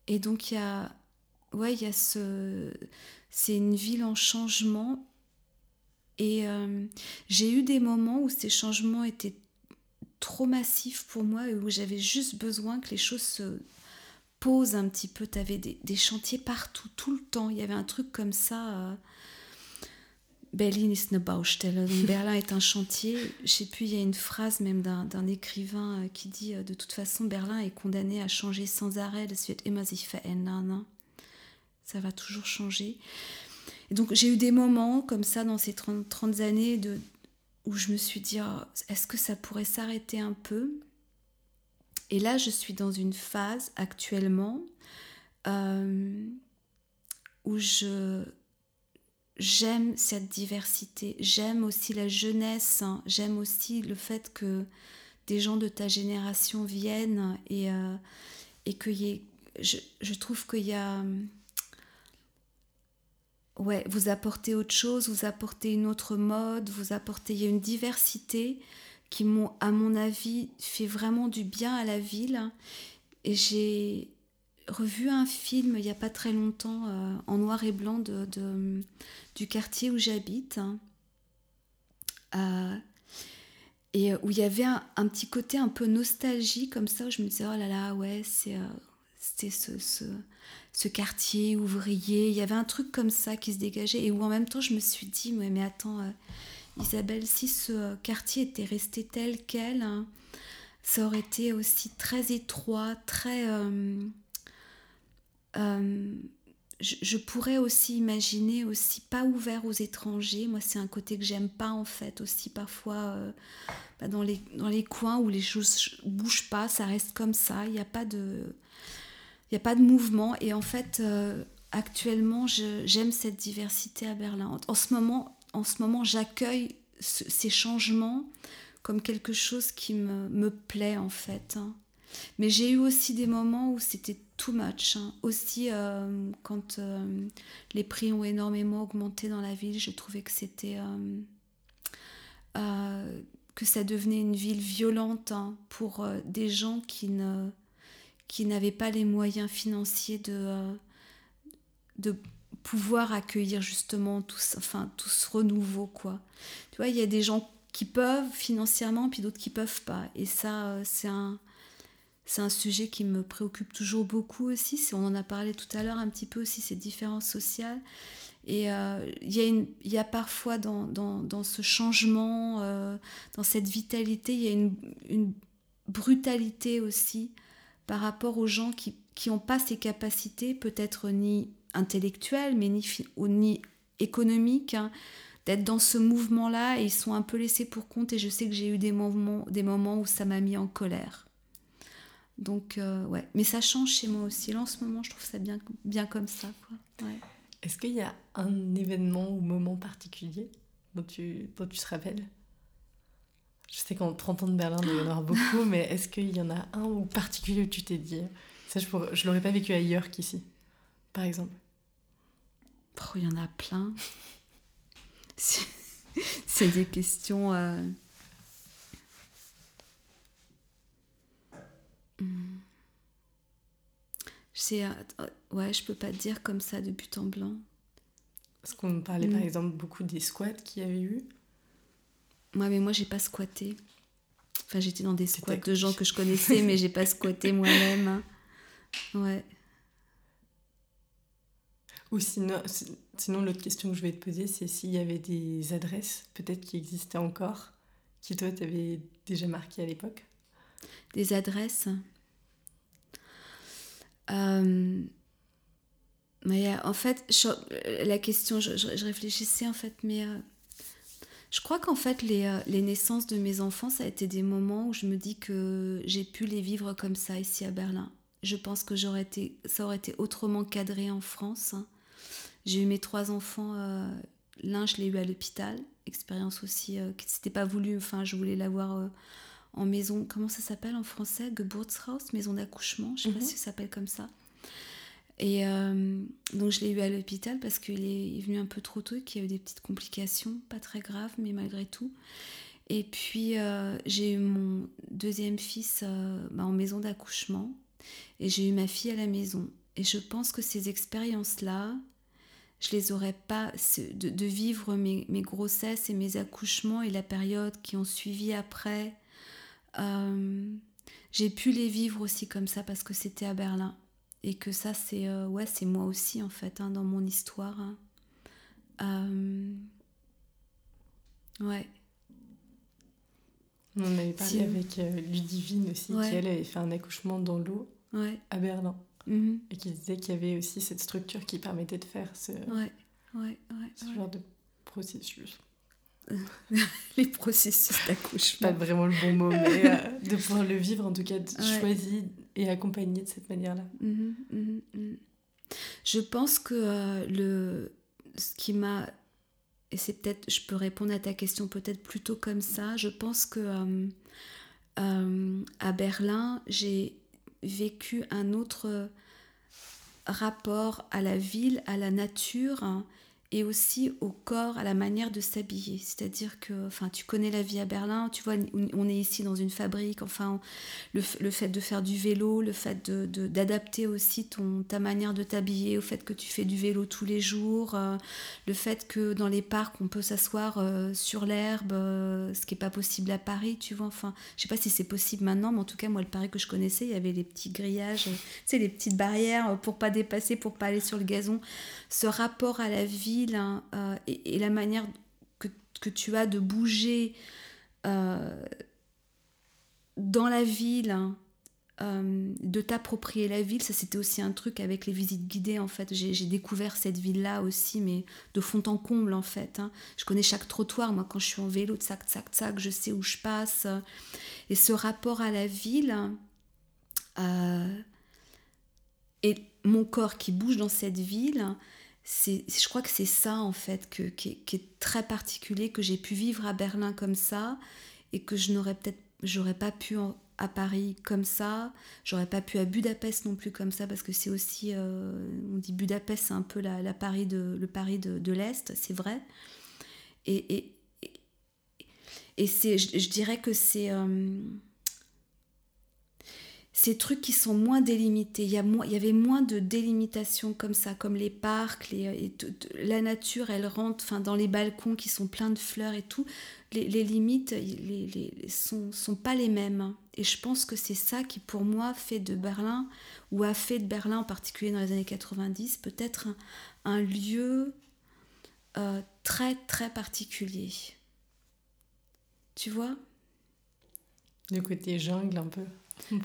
et donc il y a, ouais, il y a ce, c'est une ville en changement, Et euh, j'ai eu des moments où ces changements étaient trop massifs pour moi et où j'avais juste besoin que les choses se posent un petit peu. Tu avais des, chantiers partout, tout le temps. Il y avait un truc comme ça. Euh, Berlin ist eine Baustelle. <laughs> Berlin est un chantier. Je sais plus, il y a une phrase même d'un écrivain euh, qui dit de toute façon, Berlin est condamné à changer sans arrêt. Das wird immer sich verändern. Ça va toujours changer. Et donc j'ai eu des moments comme ça dans ces 30, 30 années de, où je me suis dit, oh, est-ce que ça pourrait s'arrêter un peu? Et là, je suis dans une phase actuellement euh, où j'aime cette diversité, j'aime aussi la jeunesse, hein. j'aime aussi le fait que des gens de ta génération viennent et, euh, et que je trouve qu'il y a ouais, vous apportez autre chose, vous apportez une autre mode, vous apportez il y a une diversité qui m'ont à mon avis fait vraiment du bien à la ville. Et j'ai revu un film il n'y a pas très longtemps euh, en noir et blanc de, du quartier où j'habite euh, et où il y avait un, petit côté un peu nostalgie comme ça où je me disais oh là là ouais c'est euh, ce quartier ouvrier. Il y avait un truc comme ça qui se dégageait et où en même temps je me suis dit, mais, mais attends, euh, Isabelle, si ce quartier était resté tel quel, hein, ça aurait été aussi très étroit, très... Euh, euh, je, pourrais aussi imaginer aussi pas ouvert aux étrangers. Moi, c'est un côté que j'aime pas en fait aussi parfois bah, dans, les, dans les coins où les choses bougent pas, ça reste comme ça. Il n'y a pas de il n'y a pas de mouvement. Et en fait, euh, actuellement, j'aime cette diversité à Berlin. En, ce moment, en ce moment j'accueille ces changements comme quelque chose qui me, me plaît en fait. Hein. Mais j'ai eu aussi des moments où c'était too much. Hein. Aussi, euh, quand euh, les prix ont énormément augmenté dans la ville, je trouvais que c'était. que ça devenait une ville violente hein, pour des gens qui ne qui n'avaient pas les moyens financiers de, euh, de pouvoir accueillir justement tout, enfin, tout ce renouveau. Quoi. Tu vois, il y a des gens qui peuvent financièrement, puis d'autres qui peuvent pas. Et ça, euh, c'est un, c'est un sujet qui me préoccupe toujours beaucoup aussi. On en a parlé tout à l'heure un petit peu aussi, ces différences sociales. Et euh, il y, y, a parfois dans, dans, dans ce changement, dans cette vitalité, il y a une, une brutalité aussi par rapport aux gens qui n'ont pas ces capacités, peut-être ni intellectuelles, mais ni, ni économiques, hein, d'être dans ce mouvement-là ils sont un peu laissés pour compte. Et je sais que j'ai eu des moments, des moments où ça m'a mis en colère. Donc, euh, ouais. Mais ça change chez moi aussi. Là, en ce moment, je trouve ça bien, bien comme ça. Est-ce qu'il y a un événement ou moment particulier dont tu, dont tu te rappelles? Je sais qu'en 30 ans de Berlin, il y en aura beaucoup, mais est-ce qu'il y en a un ou particulier où tu t'es dit Ça, je ne l'aurais pas vécu ailleurs qu'ici, par exemple? Oh, Il y en a plein. <laughs> C'est des questions. Euh... Hmm. sais, euh, ouais, je peux pas te dire comme ça de but en blanc. Parce qu'on parlait par hmm. exemple beaucoup des squats qu'il y avait eu. Ouais, mais moi, j'ai pas squatté. Enfin, j'étais dans des squats de gens que je connaissais, mais j'ai pas squatté <laughs> moi-même. Hein. Ouais. Ou sinon, sinon l'autre question que je vais te poser, c'est s'il y avait des adresses, peut-être qui existaient encore, qui toi t'avais déjà marqué à l'époque? Des adresses? Euh, mais en fait, la question, je, je, réfléchissais en fait, mais euh, je crois qu'en fait, euh, les, naissances de mes enfants, ça a été des moments où je me dis que j'ai pu les vivre comme ça ici à Berlin. Je pense que j'aurais été, ça aurait été autrement cadré en France. J'ai eu mes trois enfants, euh, l'un je l'ai eu à l'hôpital, expérience aussi euh, qui s'était pas voulu, enfin je voulais l'avoir en maison, comment ça s'appelle en français? Geburtshaus, maison d'accouchement, je sais pas mhm. si ça s'appelle comme ça. Et euh, donc je l'ai eu à l'hôpital parce qu'il est, venu un peu trop tôt qu'il y a eu des petites complications, pas très graves, mais malgré tout. Et puis euh, j'ai eu mon deuxième fils euh, bah, en maison d'accouchement et j'ai eu ma fille à la maison. Et je pense que ces expériences-là, je les aurais pas, de, vivre mes, grossesses et mes accouchements et la période qui ont suivi après. J'ai pu les vivre aussi comme ça parce que c'était à Berlin. Et que ça, c'est euh, ouais, c'est moi aussi, en fait, hein, dans mon histoire. Hein. Euh, ouais. On avait parlé avec Ludivine aussi, qui elle avait fait un accouchement dans l'eau à Berlin. Mhm. Et qui disait qu'il y avait aussi cette structure qui permettait de faire ce, ce genre de processus. <laughs> les processus d'accouchement. Pas vraiment le bon mot, mais euh, de pouvoir le vivre, en tout cas, choisi et accompagné de cette manière-là. Mhm, mhm, je pense que euh, le, ce qui m'a. Et c'est peut-être. Je peux répondre à ta question peut-être plutôt comme ça. Je pense que euh, à Berlin, j'ai vécu un autre rapport à la ville, à la nature, hein, et aussi au corps, à la manière de s'habiller. C'est-à-dire que, enfin, tu connais la vie à Berlin, tu vois, on est ici dans une fabrique, enfin, le, le fait de faire du vélo, le fait d'adapter de, aussi ton, ta manière de t'habiller au fait que tu fais du vélo tous les jours, euh, le fait que dans les parcs, on peut s'asseoir euh, sur l'herbe, euh, ce qui n'est pas possible à Paris, tu vois, enfin, je sais pas si c'est possible maintenant, mais en tout cas, moi, le Paris que je connaissais, il y avait les petits grillages, tu sais, les petites barrières pour pas dépasser, pour pas aller sur le gazon. Ce rapport à la vie, Hein, euh, et, la manière que, tu as de bouger euh, dans la ville, hein, euh, de t'approprier la ville, ça c'était aussi un truc avec les visites guidées en fait. J'ai découvert cette ville-là aussi, mais de fond en comble en fait. Hein. Je connais chaque trottoir, moi quand je suis en vélo, tsac, tsac, tsac, je sais où je passe. Et ce rapport à la ville, et mon corps qui bouge dans cette ville, je crois que c'est ça en fait que, qui, est, très particulier, que j'ai pu vivre à Berlin comme ça et que je n'aurais peut-être, j'aurais pas pu à Paris comme ça, j'aurais pas pu à Budapest non plus comme ça parce que c'est aussi, euh, on dit Budapest c'est un peu la, Paris de, le Paris de, l'Est, c'est vrai. Et, et, et, c'est, je, dirais que c'est... Euh, ces trucs qui sont moins délimités. Il y, a il y avait moins de délimitation comme ça, comme les parcs, les, la nature, elle rentre enfin, dans les balcons qui sont pleins de fleurs et tout. Les, les limites les, les, sont, sont pas les mêmes. Et je pense que c'est ça qui, pour moi, fait de Berlin, ou a fait de Berlin, en particulier dans les années 90, peut-être un, lieu euh, très, très particulier. Tu vois? Le côté jungle un peu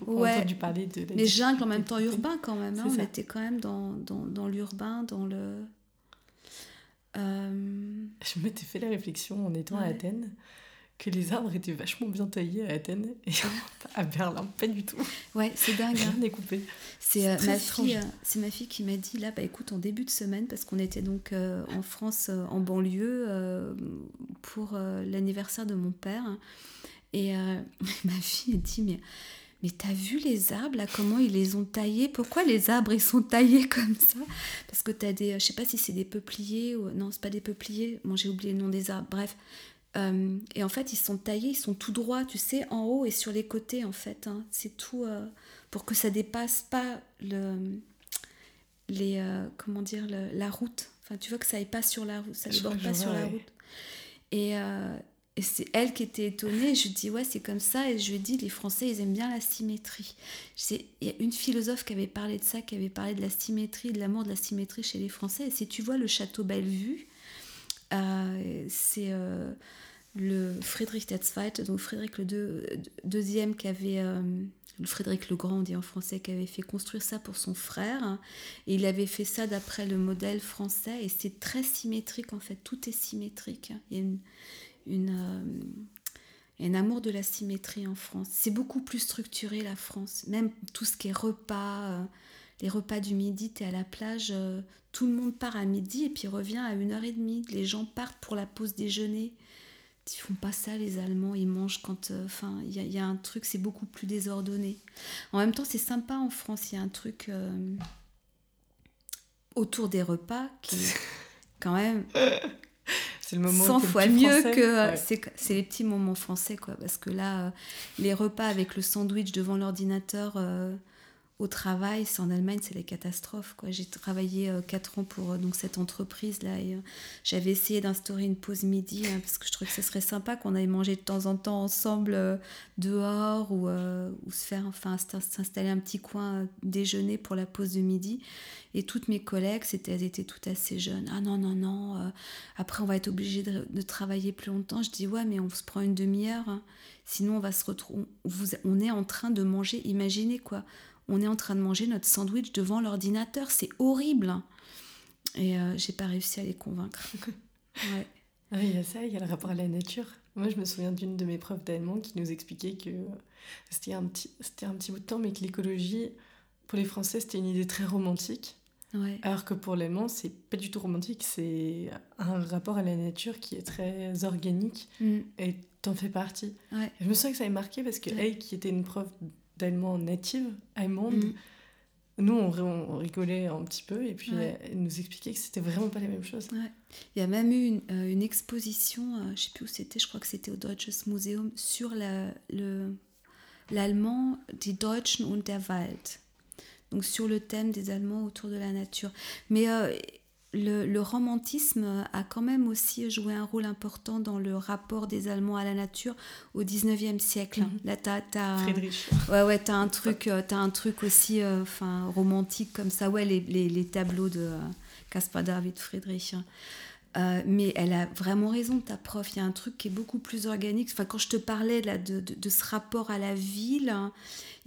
ouais. parler de Mais jungle en même temps urbain quand même. Hein. on était quand même dans, dans, dans l'urbain, dans le. Euh... Je m'étais fait la réflexion en étant à Athènes que les arbres étaient vachement bien taillés à Athènes et <laughs> à Berlin, pas du tout. Ouais, c'est dingue. Rien hein. coupé. C'est euh, ma fille, euh, c'est ma fille qui m'a dit là, bah écoute, en début de semaine, parce qu'on était donc en France, en banlieue, pour l'anniversaire de mon père, et <laughs> ma fille a dit mais mais t'as vu les arbres là comment ils les ont taillés? Pourquoi les arbres ils sont taillés <laughs> comme ça? Parce que t'as des je sais pas si c'est des peupliers ou non c'est pas des peupliers. Bon j'ai oublié le nom des arbres bref. Euh, et en fait ils sont taillés ils sont tout droits tu sais en haut et sur les côtés en fait hein. c'est tout euh, pour que ça dépasse pas le les euh, comment dire la route. Enfin tu vois que ça aille pas sur la route ça déborde pas sur la route. Et, et c'est elle qui était étonnée. Je dis, ouais, c'est comme ça. Et je lui dis, les Français, ils aiment bien la symétrie. Il y a une philosophe qui avait parlé de ça, qui avait parlé de la symétrie, de l'amour de la symétrie chez les Français. Et si tu vois le château Bellevue, euh, c'est euh, le Friedrich II, donc Frédéric le deuxième qui avait... Euh, Frédéric le Grand, dit en français, qui avait fait construire ça pour son frère. Et il avait fait ça d'après le modèle français. Et c'est très symétrique, en fait. Tout est symétrique. Il y a une, une, euh, un amour de la symétrie en France. C'est beaucoup plus structuré la France. Même tout ce qui est repas, euh, les repas du midi, tu es à la plage, euh, tout le monde part à midi et puis revient à 1h30. Les gens partent pour la pause déjeuner. Ils font pas ça les Allemands, ils mangent quand... Enfin, il y, a un truc, c'est beaucoup plus désordonné. En même temps, c'est sympa en France, il y a un truc autour des repas qui <laughs> quand même c'est le moment 100 fois mieux que c'est les petits moments français quoi parce que là euh, les repas avec le sandwich devant l'ordinateur euh, au travail, c'est en Allemagne, c'est les catastrophes. Quoi. J'ai travaillé euh, quatre ans pour euh, donc cette entreprise là et euh, j'avais essayé d'instaurer une pause midi hein, parce que je trouvais que ce serait sympa qu'on aille manger de temps en temps ensemble dehors ou, se faire enfin s'installer un petit coin déjeuner pour la pause de midi. Et toutes mes collègues, c'était, elles étaient toutes assez jeunes. Ah non non non, après on va être obligé de, de, travailler plus longtemps. Je dis ouais mais on se prend une demi-heure. Hein. Sinon on va se retrouver. On est en train de manger. Imaginez quoi on est en train de manger notre sandwich devant l'ordinateur. C'est horrible. Et euh, j'ai pas réussi à les convaincre. <laughs> ouais. Ah il y a ça, il y a le rapport à la nature. Moi, je me souviens d'une de mes profs d'allemand qui nous expliquait que c'était un, petit, un petit bout de temps, mais que l'écologie, pour les Français, c'était une idée très romantique. Alors que pour l'allemand, c'est pas du tout romantique, c'est un rapport à la nature qui est très organique mm. et t'en fais partie. Je me souviens que ça m'a marqué parce que elle, qui était une prof d'allemand native, allemande. Mm. Nous, on, rigolait un petit peu et puis elle nous expliquait que c'était vraiment pas les mêmes choses. Il y a même eu une, euh, une exposition, euh, je sais plus où c'était, je crois que c'était au Deutsches Museum, sur l'allemand, la, Die Deutschen und der Wald. Donc sur le thème des Allemands autour de la nature. Mais le, romantisme a quand même aussi joué un rôle important dans le rapport des Allemands à la nature au 19e siècle. Mhm. Là, t'as, Friedrich. Ouais, ouais, t'as un truc, euh, as un truc aussi euh, romantique comme ça. Ouais, les, les, les tableaux de euh, Caspar David Friedrich. Hein. mais elle a vraiment raison, ta prof. Il y a un truc qui est beaucoup plus organique. Enfin, quand je te parlais là, de, de, ce rapport à la ville, hein,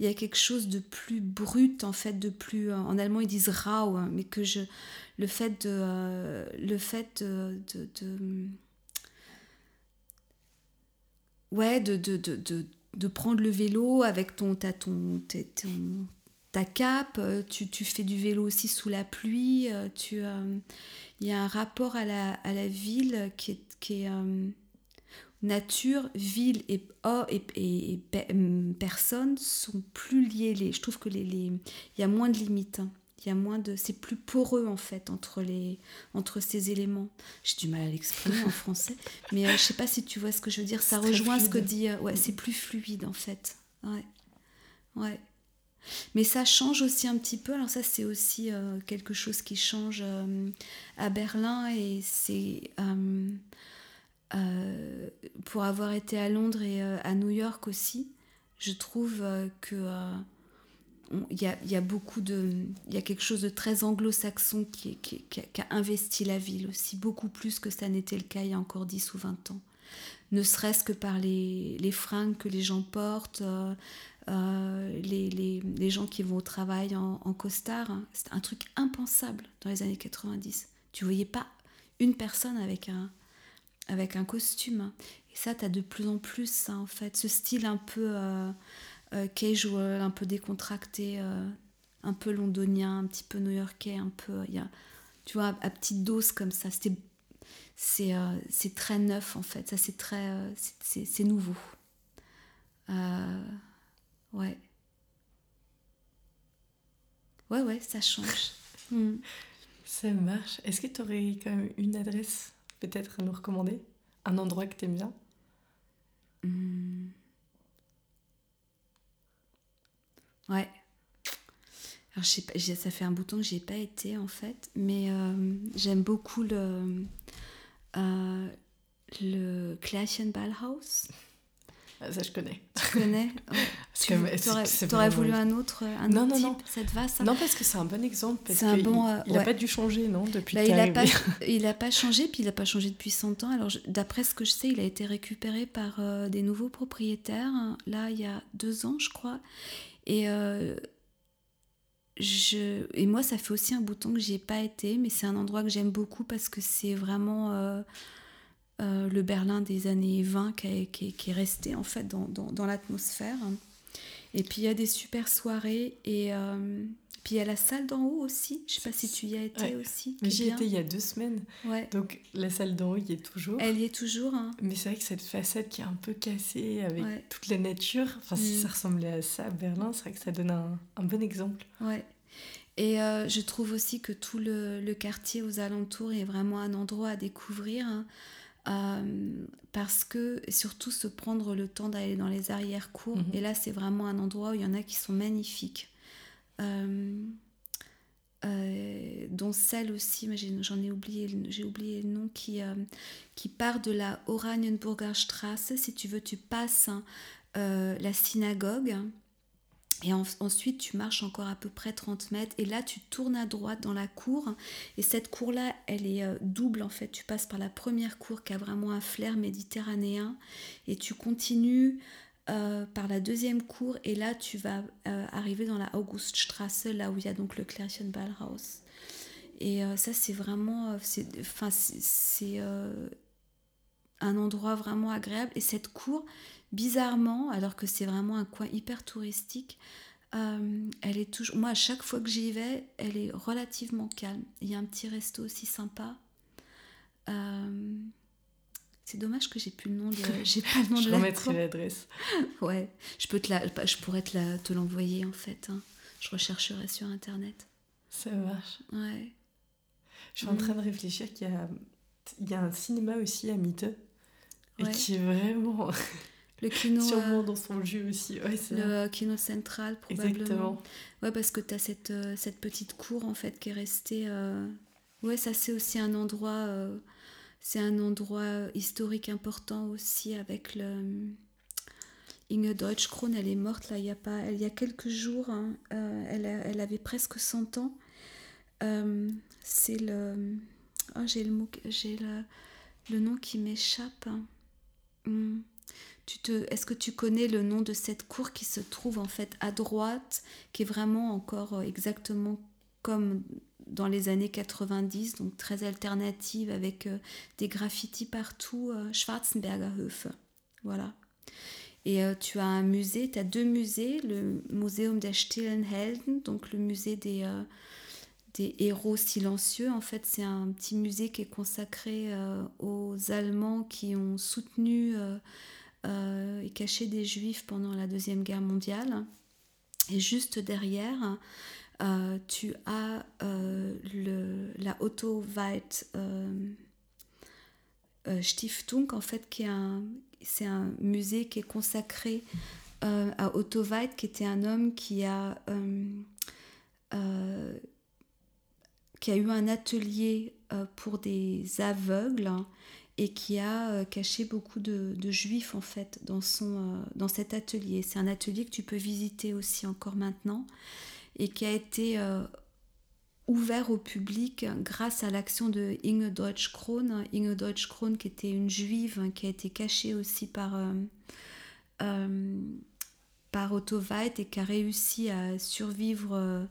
il y a quelque chose de plus brut, en fait, de plus. En allemand, ils disent rau, hein, mais que je, le fait de, euh, le fait de, de, ouais de, prendre le vélo avec ton ta ton, ta cape euh, tu, tu, fais du vélo aussi sous la pluie euh, tu y a un rapport à la, à la ville qui est, qui est nature, ville et, oh, et, et, personnes sont plus liées. Les, je trouve que les, les, il y a moins de limites. Hein. Il y a moins de c'est plus poreux en fait entre les entre ces éléments. J'ai du mal à l'exprimer en français <laughs> mais euh, je sais pas si tu vois ce que je veux dire. Ça rejoint ce que dit euh, ouais c'est plus fluide en fait. Ouais. Ouais mais ça change aussi un petit peu. Alors ça c'est aussi euh, quelque chose qui change à Berlin et c'est pour avoir été à Londres et à New York aussi je trouve que il y a, beaucoup de il y a quelque chose de très anglo-saxon qui, qui, a investi la ville aussi beaucoup plus que ça n'était le cas il y a encore 10 ou 20 ans. Ne serait-ce que par les, les, fringues que les gens portent euh, euh, les, gens qui vont au travail en, en costard hein. c'est un truc impensable dans les années 90 tu voyais pas une personne avec un costume hein. et ça tu as de plus en plus ça en fait ce style un peu euh, euh, casual, un peu décontracté, euh, un peu londonien, un petit peu new-yorkais, un peu, tu vois, à petite dose comme ça. C'était, c'est, euh, très neuf en fait, ça c'est très, c'est, c'est nouveau. Ouais. Ouais, ouais, ça change. <laughs> Hmm. Ça marche. Est-ce que tu aurais quand même une adresse peut-être à nous recommander? Un endroit que tu aimes bien? Hmm. Ouais. Alors, je sais ça fait un bouton que j'ai pas été en fait, mais euh, j'aime beaucoup le, euh, le Ballhaus. Ah, ça, je connais. Tu connais <laughs> Tu aurais voulu un autre, un non, autre non, non. Ça te va, ça Non, parce que c'est un bon exemple. Parce un bon, il n'a pas dû changer, non Depuis bah, Il n'a pas, il a pas changé, puis il n'a pas changé depuis 100 ans. Alors, d'après ce que je sais, il a été récupéré par euh, des nouveaux propriétaires, là, il y a deux ans, je crois. Et, euh, je, et moi, ça fait aussi un bouton que j'ai pas été, mais c'est un endroit que j'aime beaucoup parce que c'est vraiment euh, euh, le Berlin des années 20 qui, est, qui, est resté en fait dans, dans, dans l'atmosphère. Et puis il y a des super soirées et puis il y a la salle d'en haut aussi. Je sais pas si tu y as été aussi. J'y étais il y a deux semaines. Ouais. Donc la salle d'en haut y est toujours. Elle y est toujours. Hein. Mais c'est vrai que cette façade qui est un peu cassée avec toute la nature, enfin si mm. ça ressemblait à ça à Berlin, c'est vrai que ça donne un, un bon exemple. Ouais. Et euh, je trouve aussi que tout le, le, quartier aux alentours est vraiment un endroit à découvrir. Hein. Euh, parce que surtout se prendre le temps d'aller dans les arrière-cours. Mm-hmm. Et là, c'est vraiment un endroit où il y en a qui sont magnifiques. dont celle aussi, mais j'en ai oublié, j'ai oublié le nom, qui, qui part de la Oranienburger Straße. Si tu veux, tu passes hein, la synagogue et ensuite, tu marches encore à peu près 30 mètres. Et là, tu tournes à droite dans la cour. Et cette cour-là, elle est euh, double en fait. Tu passes par la première cour qui a vraiment un flair méditerranéen. Et tu continues euh, par la deuxième cour. Et là, tu vas euh, arriver dans la Auguststrasse, là où il y a donc le Ballhaus. Et ça, c'est vraiment. Enfin, c'est un endroit vraiment agréable. Et cette cour, bizarrement, alors que c'est vraiment un coin hyper touristique, euh, elle est toujours. Moi, à chaque fois que j'y vais, elle est relativement calme. Il y a un petit resto aussi sympa. Euh, c'est dommage que j'ai plus le nom de. <laughs> J'ai pas le nom je remettrai l'adresse. ouais, je peux te la, je pourrais te la, te l'envoyer en fait. Hein. Je rechercherai sur internet. Ça marche. Ouais. Je suis en train de réfléchir qu'il y a, il y a un cinéma aussi à Miteux et qui est vraiment. Le kino. Sûrement euh, dans son jus aussi. Ouais, le kino central, probablement. Exactement. Ouais, parce que tu as cette, euh, cette petite cour, en fait, qui est restée. Euh, ouais, ça, c'est aussi un endroit. C'est un endroit historique important aussi, avec le. Inge Deutschkron, elle est morte là, il y a, pas, il y a quelques jours. Hein. elle, elle, avait presque 100 ans. c'est le. Oh, j'ai le, j'ai le, le nom qui m'échappe. Hein. Hmm te, est-ce que tu connais le nom de cette cour qui se trouve en fait à droite, qui est vraiment encore euh, exactement comme dans les années 90, donc très alternative avec euh, des graffitis partout, euh, Schwarzenberger Höfe. Voilà. Et tu as un musée, tu as deux musées, le Museum der Stillen Helden, donc le musée des, des héros silencieux. En fait, c'est un petit musée qui est consacré aux Allemands qui ont soutenu euh, et caché des juifs pendant la Deuxième Guerre mondiale. Et juste derrière, euh, tu as euh, le, la Otto Weit Stiftung, en fait, qui est un, c'est un musée qui est consacré à Otto Weit, qui était un homme qui a, qui a eu un atelier pour des aveugles et qui a euh, caché beaucoup de, juifs en fait dans, son, euh, dans cet atelier. C'est un atelier que tu peux visiter aussi encore maintenant et qui a été euh, ouvert au public grâce à l'action de Inge Deutsch-Krohn. Inge Deutsch-Krohn qui était une juive hein, qui a été cachée aussi par, par Otto Weit et qui a réussi à survivre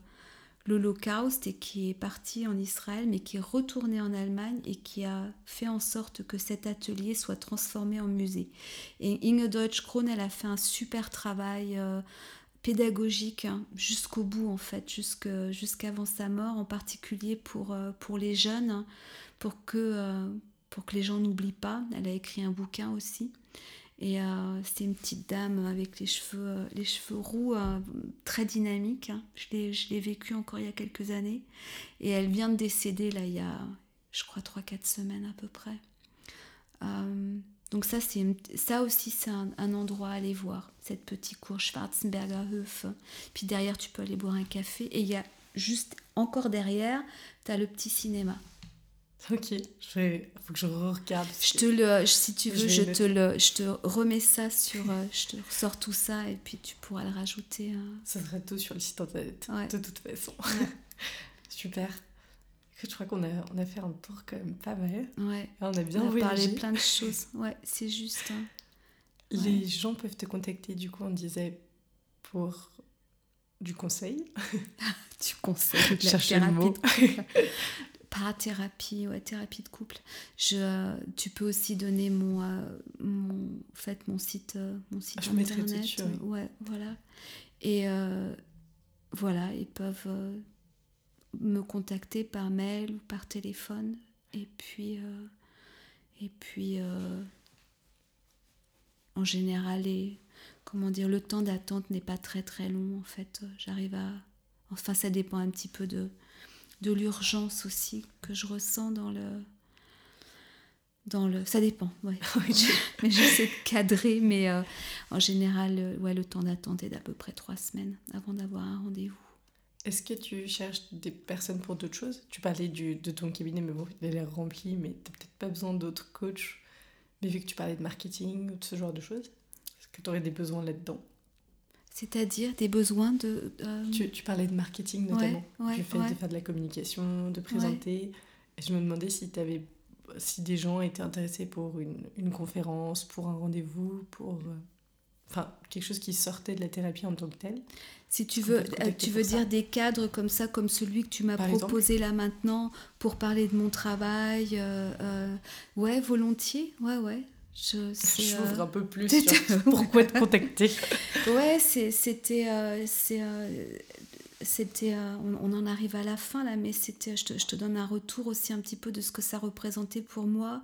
l'Holocauste et qui est parti en Israël, mais qui est retourné en Allemagne et qui a fait en sorte que cet atelier soit transformé en musée. Et Inge Deutsch-Krohn, elle a fait un super travail euh, pédagogique hein, jusqu'au bout, en fait, jusqu'avant sa mort, en particulier pour, euh, pour les jeunes, hein, pour, que, euh, pour que les gens n'oublient pas. Elle a écrit un bouquin aussi. Et euh, c'était une petite dame avec les cheveux, euh, les cheveux roux, euh, très dynamique. Hein. Je l'ai vécu encore il y a quelques années. Et elle vient de décéder, là, il y a, je crois, 3-4 semaines à peu près. donc ça, ça aussi, c'est un, endroit à aller voir, cette petite cour Schwarzenberger Höfe. Puis derrière, tu peux aller boire un café. Et il y a juste encore derrière, tu as le petit cinéma. Ok, il faut que je regarde. Je te le, si tu veux, je, te le, je te remets ça sur, euh, je te ressors tout ça et puis tu pourras le rajouter. Euh. Ça serait tout sur le site internet, de toute façon. <laughs> Super. Je crois qu'on a, on a fait un tour quand même pas mal. Ouais. on a bien on a parlé plein de <laughs> choses. Ouais, c'est juste. Hein. Les gens peuvent te contacter, du coup, on disait pour du conseil. <laughs> du conseil, de Chercher le mot. Thérapie ouais, thérapie de couple. Je, tu peux aussi donner mon, euh, mon, en fait, mon site, euh, mon site ah, internet. Ouais, voilà. Et euh, voilà, ils peuvent me contacter par mail ou par téléphone. Et puis, et puis en général, et, comment dire, le temps d'attente n'est pas très très long. En fait, j'arrive à. Enfin, ça dépend un petit peu de, de l'urgence aussi que je ressens dans le dans le ça dépend ouais. <laughs> <laughs> Mais j'essaie de cadrer mais euh, en général ouais le temps d'attente est d'à peu près trois semaines avant d'avoir un rendez-vous. Est-ce que tu cherches des personnes pour d'autres choses? Tu parlais du, de ton cabinet, mais bon, il a l'air rempli, mais tu peut-être pas besoin d'autres coachs. Mais vu que tu parlais de marketing ou de ce genre de choses, est-ce que tu aurais des besoins là-dedans? C'est-à-dire des besoins de... Euh, tu, tu, parlais de marketing notamment. Ouais, du fait de faire de la communication, de présenter. Et je me demandais si avais si des gens étaient intéressés pour une, une conférence, pour un rendez-vous, pour euh, enfin quelque chose qui sortait de la thérapie en tant que telle. Si tu veux, euh, tu veux dire des cadres comme ça, comme celui que tu m'as proposé là maintenant pour parler de mon travail, euh, ouais, volontiers, ouais, ouais. Je j'ouvre un peu plus sur <laughs> <laughs> pourquoi te contacter. ouais, c'était c'était on, on, en arrive à la fin là, mais c'était je te, je te donne un retour aussi un petit peu de ce que ça représentait pour moi.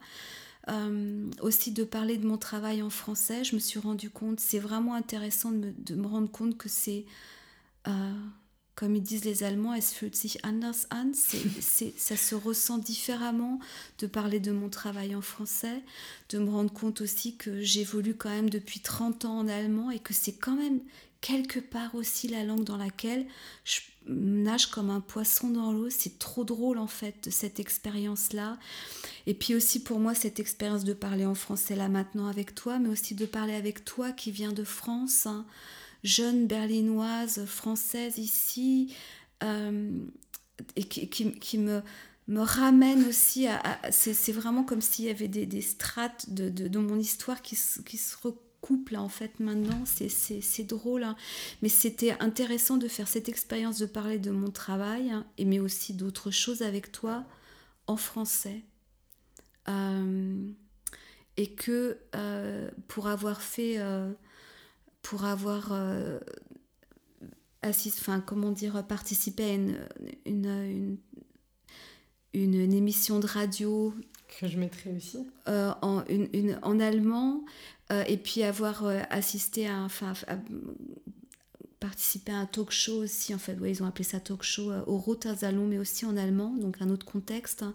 Euh, aussi de parler de mon travail en français, je me suis rendu compte, c'est vraiment intéressant de me, de me, rendre compte que c'est, euh, comme ils disent les Allemands, es fühlt sich anders an, <laughs> c'est, ça se ressent différemment de parler de mon travail en français, de me rendre compte aussi que j'évolue quand même depuis 30 ans en allemand et que c'est quand même quelque part aussi la langue dans laquelle je nage comme un poisson dans l'eau. C'est trop drôle en fait de cette expérience-là. Et puis aussi pour moi cette expérience de parler en français là maintenant avec toi, mais aussi de parler avec toi qui vient de France, hein, jeune berlinoise française ici, euh, et qui, me me ramène aussi à... c'est vraiment comme s'il y avait des, strates de, de, mon histoire qui, qui se couple en fait maintenant, c'est drôle, hein. mais c'était intéressant de faire cette expérience de parler de mon travail, hein, et mais aussi d'autres choses avec toi en français. Euh, et que euh, pour avoir fait, pour avoir assisté, enfin comment dire, participé à une, une, une, une émission de radio que je mettrai aussi en, une, en allemand euh, et puis avoir euh, assisté à, enfin, participer à un talk show aussi, en fait, ouais, ils ont appelé ça talk show euh, au Roterzalon, mais aussi en allemand, donc un autre contexte. Hein.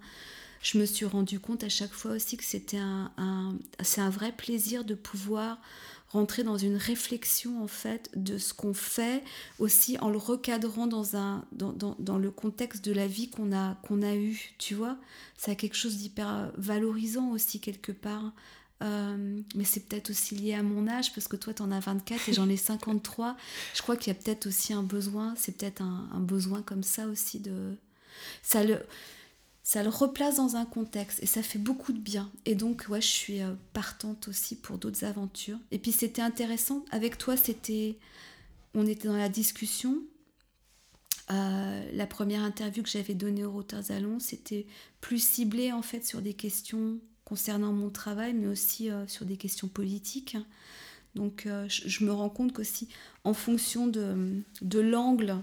Je me suis rendu compte à chaque fois aussi que c'était un, un c'est un vrai plaisir de pouvoir rentrer dans une réflexion en fait de ce qu'on fait aussi en le recadrant dans un dans, dans, le contexte de la vie qu'on a qu'on a eu tu vois ça a quelque chose d'hyper valorisant aussi quelque part euh, mais c'est peut-être aussi lié à mon âge, parce que toi, tu en as 24 et j'en ai 53. Je crois qu'il y a peut-être aussi un besoin, c'est peut-être un, besoin comme ça aussi de... Ça le, ça le replace dans un contexte et ça fait beaucoup de bien. Et donc, ouais, je suis euh, partante aussi pour d'autres aventures. Et puis, c'était intéressant. Avec toi, c'était... On était dans la discussion. Euh, la première interview que j'avais donnée au Roterzalon, c'était plus ciblé en fait sur des questions concernant mon travail, mais aussi euh, sur des questions politiques. Donc je, me rends compte qu'aussi en fonction de, de l'angle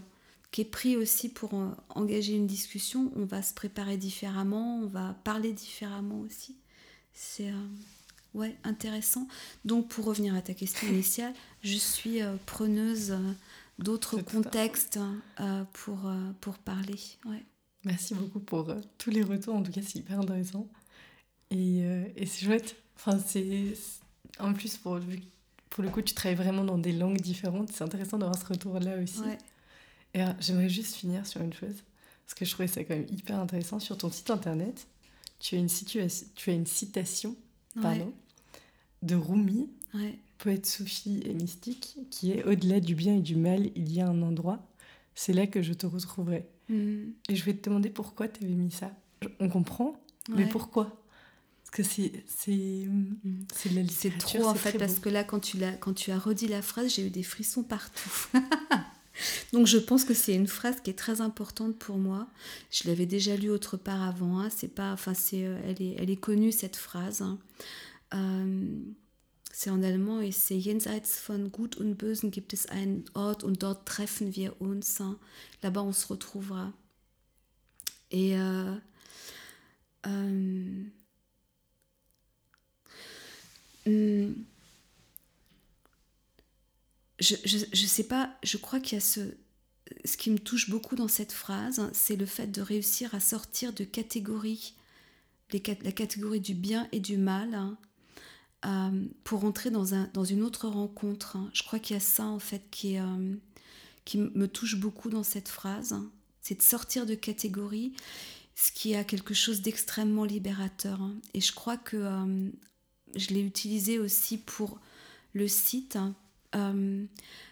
qui est pris aussi pour euh, engager une discussion, on va se préparer différemment, on va parler différemment aussi. C'est ouais, intéressant. Donc pour revenir à ta question <laughs> initiale, je suis preneuse d'autres contextes pour, pour parler. Ouais. Merci beaucoup pour tous les retours, en tout cas c'est hyper intéressant. Et, euh, et c'est chouette. Enfin, c'est... En plus, pour, pour le coup, tu travailles vraiment dans des langues différentes. C'est intéressant d'avoir ce retour-là aussi. Et j'aimerais juste finir sur une chose, parce que je trouvais ça quand même hyper intéressant. Sur ton site internet, tu as une, situation, tu as une citation pardon, de Rumi, poète soufi et mystique, qui est Au-delà du bien et du mal, il y a un endroit. C'est là que je te retrouverai. Mm. Et je vais te demander pourquoi tu avais mis ça. On comprend, mais pourquoi? Que c'est c'est c'est trop en fait parce que là quand tu l'as quand tu as redit la phrase j'ai eu des frissons partout <laughs> donc je pense que c'est une phrase qui est très importante pour moi je l'avais déjà lue autre part avant hein. c'est pas enfin c'est euh, elle est elle est connue cette phrase hein. euh, c'est en allemand et c'est jenseits von gut und bösen gibt es einen Ort und dort treffen wir uns hein. là-bas on se retrouvera et euh, euh Je, sais pas, je crois qu'il y a ce. Ce qui me touche beaucoup dans cette phrase, c'est le fait de réussir à sortir de catégories, la catégorie du bien et du mal, hein, euh, pour entrer dans, un, dans une autre rencontre. Hein. Je crois qu'il y a ça en fait qui euh, qui me touche beaucoup dans cette phrase. C'est de sortir de catégorie, ce qui a quelque chose d'extrêmement libérateur. Et je crois que euh, je l'ai utilisé aussi pour le site, euh,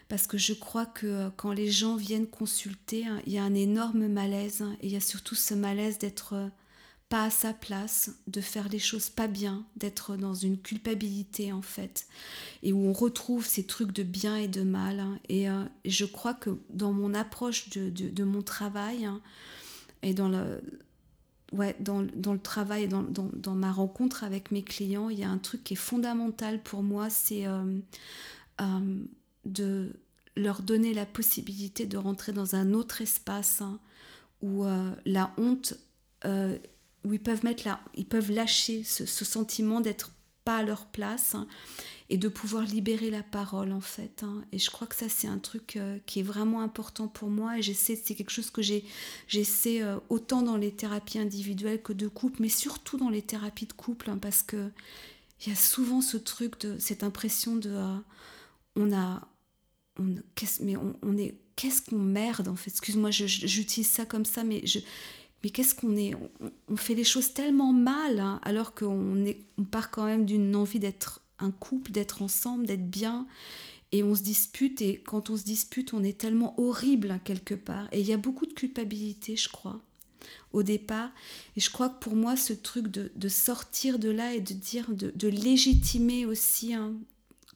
parce que je crois que euh, quand les gens viennent consulter, hein, il y a un énorme malaise, et il y a surtout ce malaise d'être pas à sa place, de faire les choses pas bien, d'être dans une culpabilité en fait, et où on retrouve ces trucs de bien et de mal. Hein. Euh, et, je crois que dans mon approche de, mon travail hein, et dans le, ouais, dans, le travail et dans, dans, ma rencontre avec mes clients, il y a un truc qui est fondamental pour moi, c'est euh, euh, de leur donner la possibilité de rentrer dans un autre espace hein, où la honte où ils peuvent mettre là, ils peuvent lâcher ce, sentiment d'être pas à leur place hein, et de pouvoir libérer la parole en fait. Hein. Et je crois que ça c'est un truc euh, qui est vraiment important pour moi et j'essaie, c'est quelque chose que j'essaie euh, autant dans les thérapies individuelles que de couple, mais surtout dans les thérapies de couple parce que il y a souvent ce truc de cette impression de euh, on a on, mais on, est qu'est-ce qu'on merde en fait? Excuse-moi j'utilise ça comme ça mais je mais qu'est-ce qu'on est on, fait les choses tellement mal, hein, alors qu'on est, on part quand même d'une envie d'être un couple, d'être ensemble, d'être bien, et on se dispute, et quand on se dispute, on est tellement horrible hein, quelque part. Et il y a beaucoup de culpabilité, je crois, au départ. Et je crois que pour moi, ce truc de, sortir de là et de dire, de, légitimer aussi hein,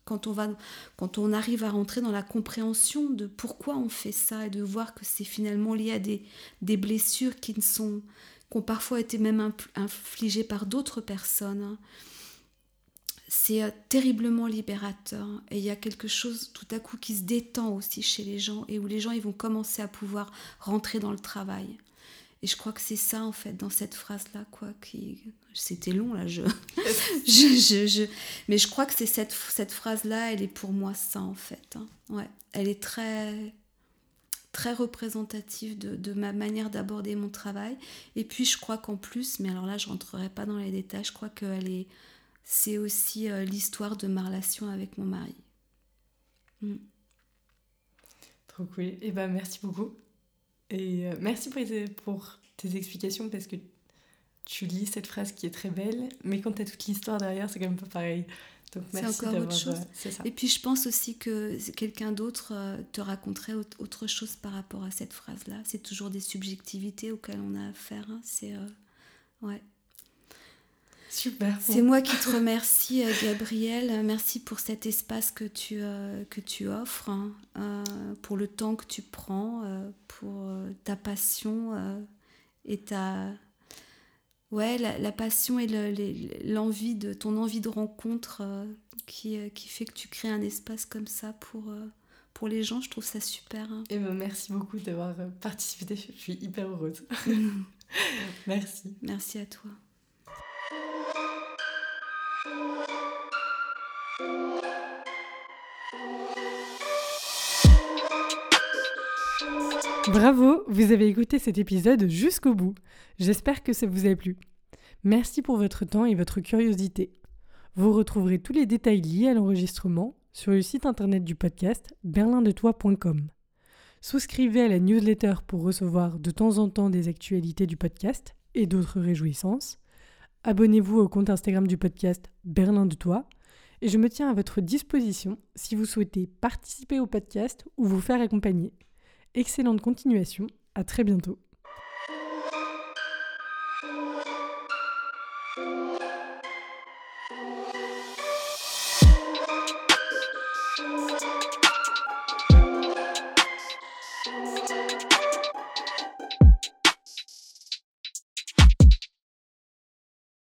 quand on, va, quand on arrive à rentrer dans la compréhension de pourquoi on fait ça et de voir que c'est finalement lié à des, blessures qui ne sont qui ont parfois été même infligées par d'autres personnes, c'est euh, terriblement libérateur. Et il y a quelque chose tout à coup qui se détend aussi chez les gens et où les gens ils vont commencer à pouvoir rentrer dans le travail. Et je crois que c'est ça, en fait, dans cette phrase-là, quoi. Qui... C'était long, là, <laughs> je... je, je, Mais je crois que c'est cette, cette phrase-là, elle est pour moi ça, en fait. Hein. Ouais. Elle est très très représentative de, de ma manière d'aborder mon travail. Et puis, je crois qu'en plus, mais alors là, je rentrerai pas dans les détails, je crois que est... C'est aussi euh, l'histoire de ma relation avec mon mari. Mm. Trop cool. Et eh ben, merci beaucoup. Et euh, merci pour tes, pour tes explications parce que tu lis cette phrase qui est très belle, mais quand tu as toute l'histoire derrière, c'est quand même pas pareil. Donc merci encore autre chose. Euh, ça. Et puis je pense aussi que quelqu'un d'autre euh, te raconterait autre chose par rapport à cette phrase-là. C'est toujours des subjectivités auxquelles on a affaire. Hein. C'est ouais. Super. C'est moi qui te remercie, euh, Gabriel. Merci pour cet espace que tu, euh, que tu offres, hein. euh, pour le temps que tu prends, pour ta passion et ta. Ouais, la, passion et l'envie de ton envie de rencontre qui, qui fait que tu crées un espace comme ça pour, pour les gens. Je trouve ça super. Hein. Et ben, merci beaucoup d'avoir participé. Je suis hyper heureuse. <laughs> merci. Merci à toi. Bravo, vous avez écouté cet épisode jusqu'au bout. J'espère que ça vous a plu. Merci pour votre temps et votre curiosité. Vous retrouverez tous les détails liés à l'enregistrement sur le site internet du podcast berlindetoi.com. Souscrivez à la newsletter pour recevoir de temps en temps des actualités du podcast et d'autres réjouissances. Abonnez-vous au compte Instagram du podcast Berlin de Toi et je me tiens à votre disposition si vous souhaitez participer au podcast ou vous faire accompagner. Excellente continuation, à très bientôt.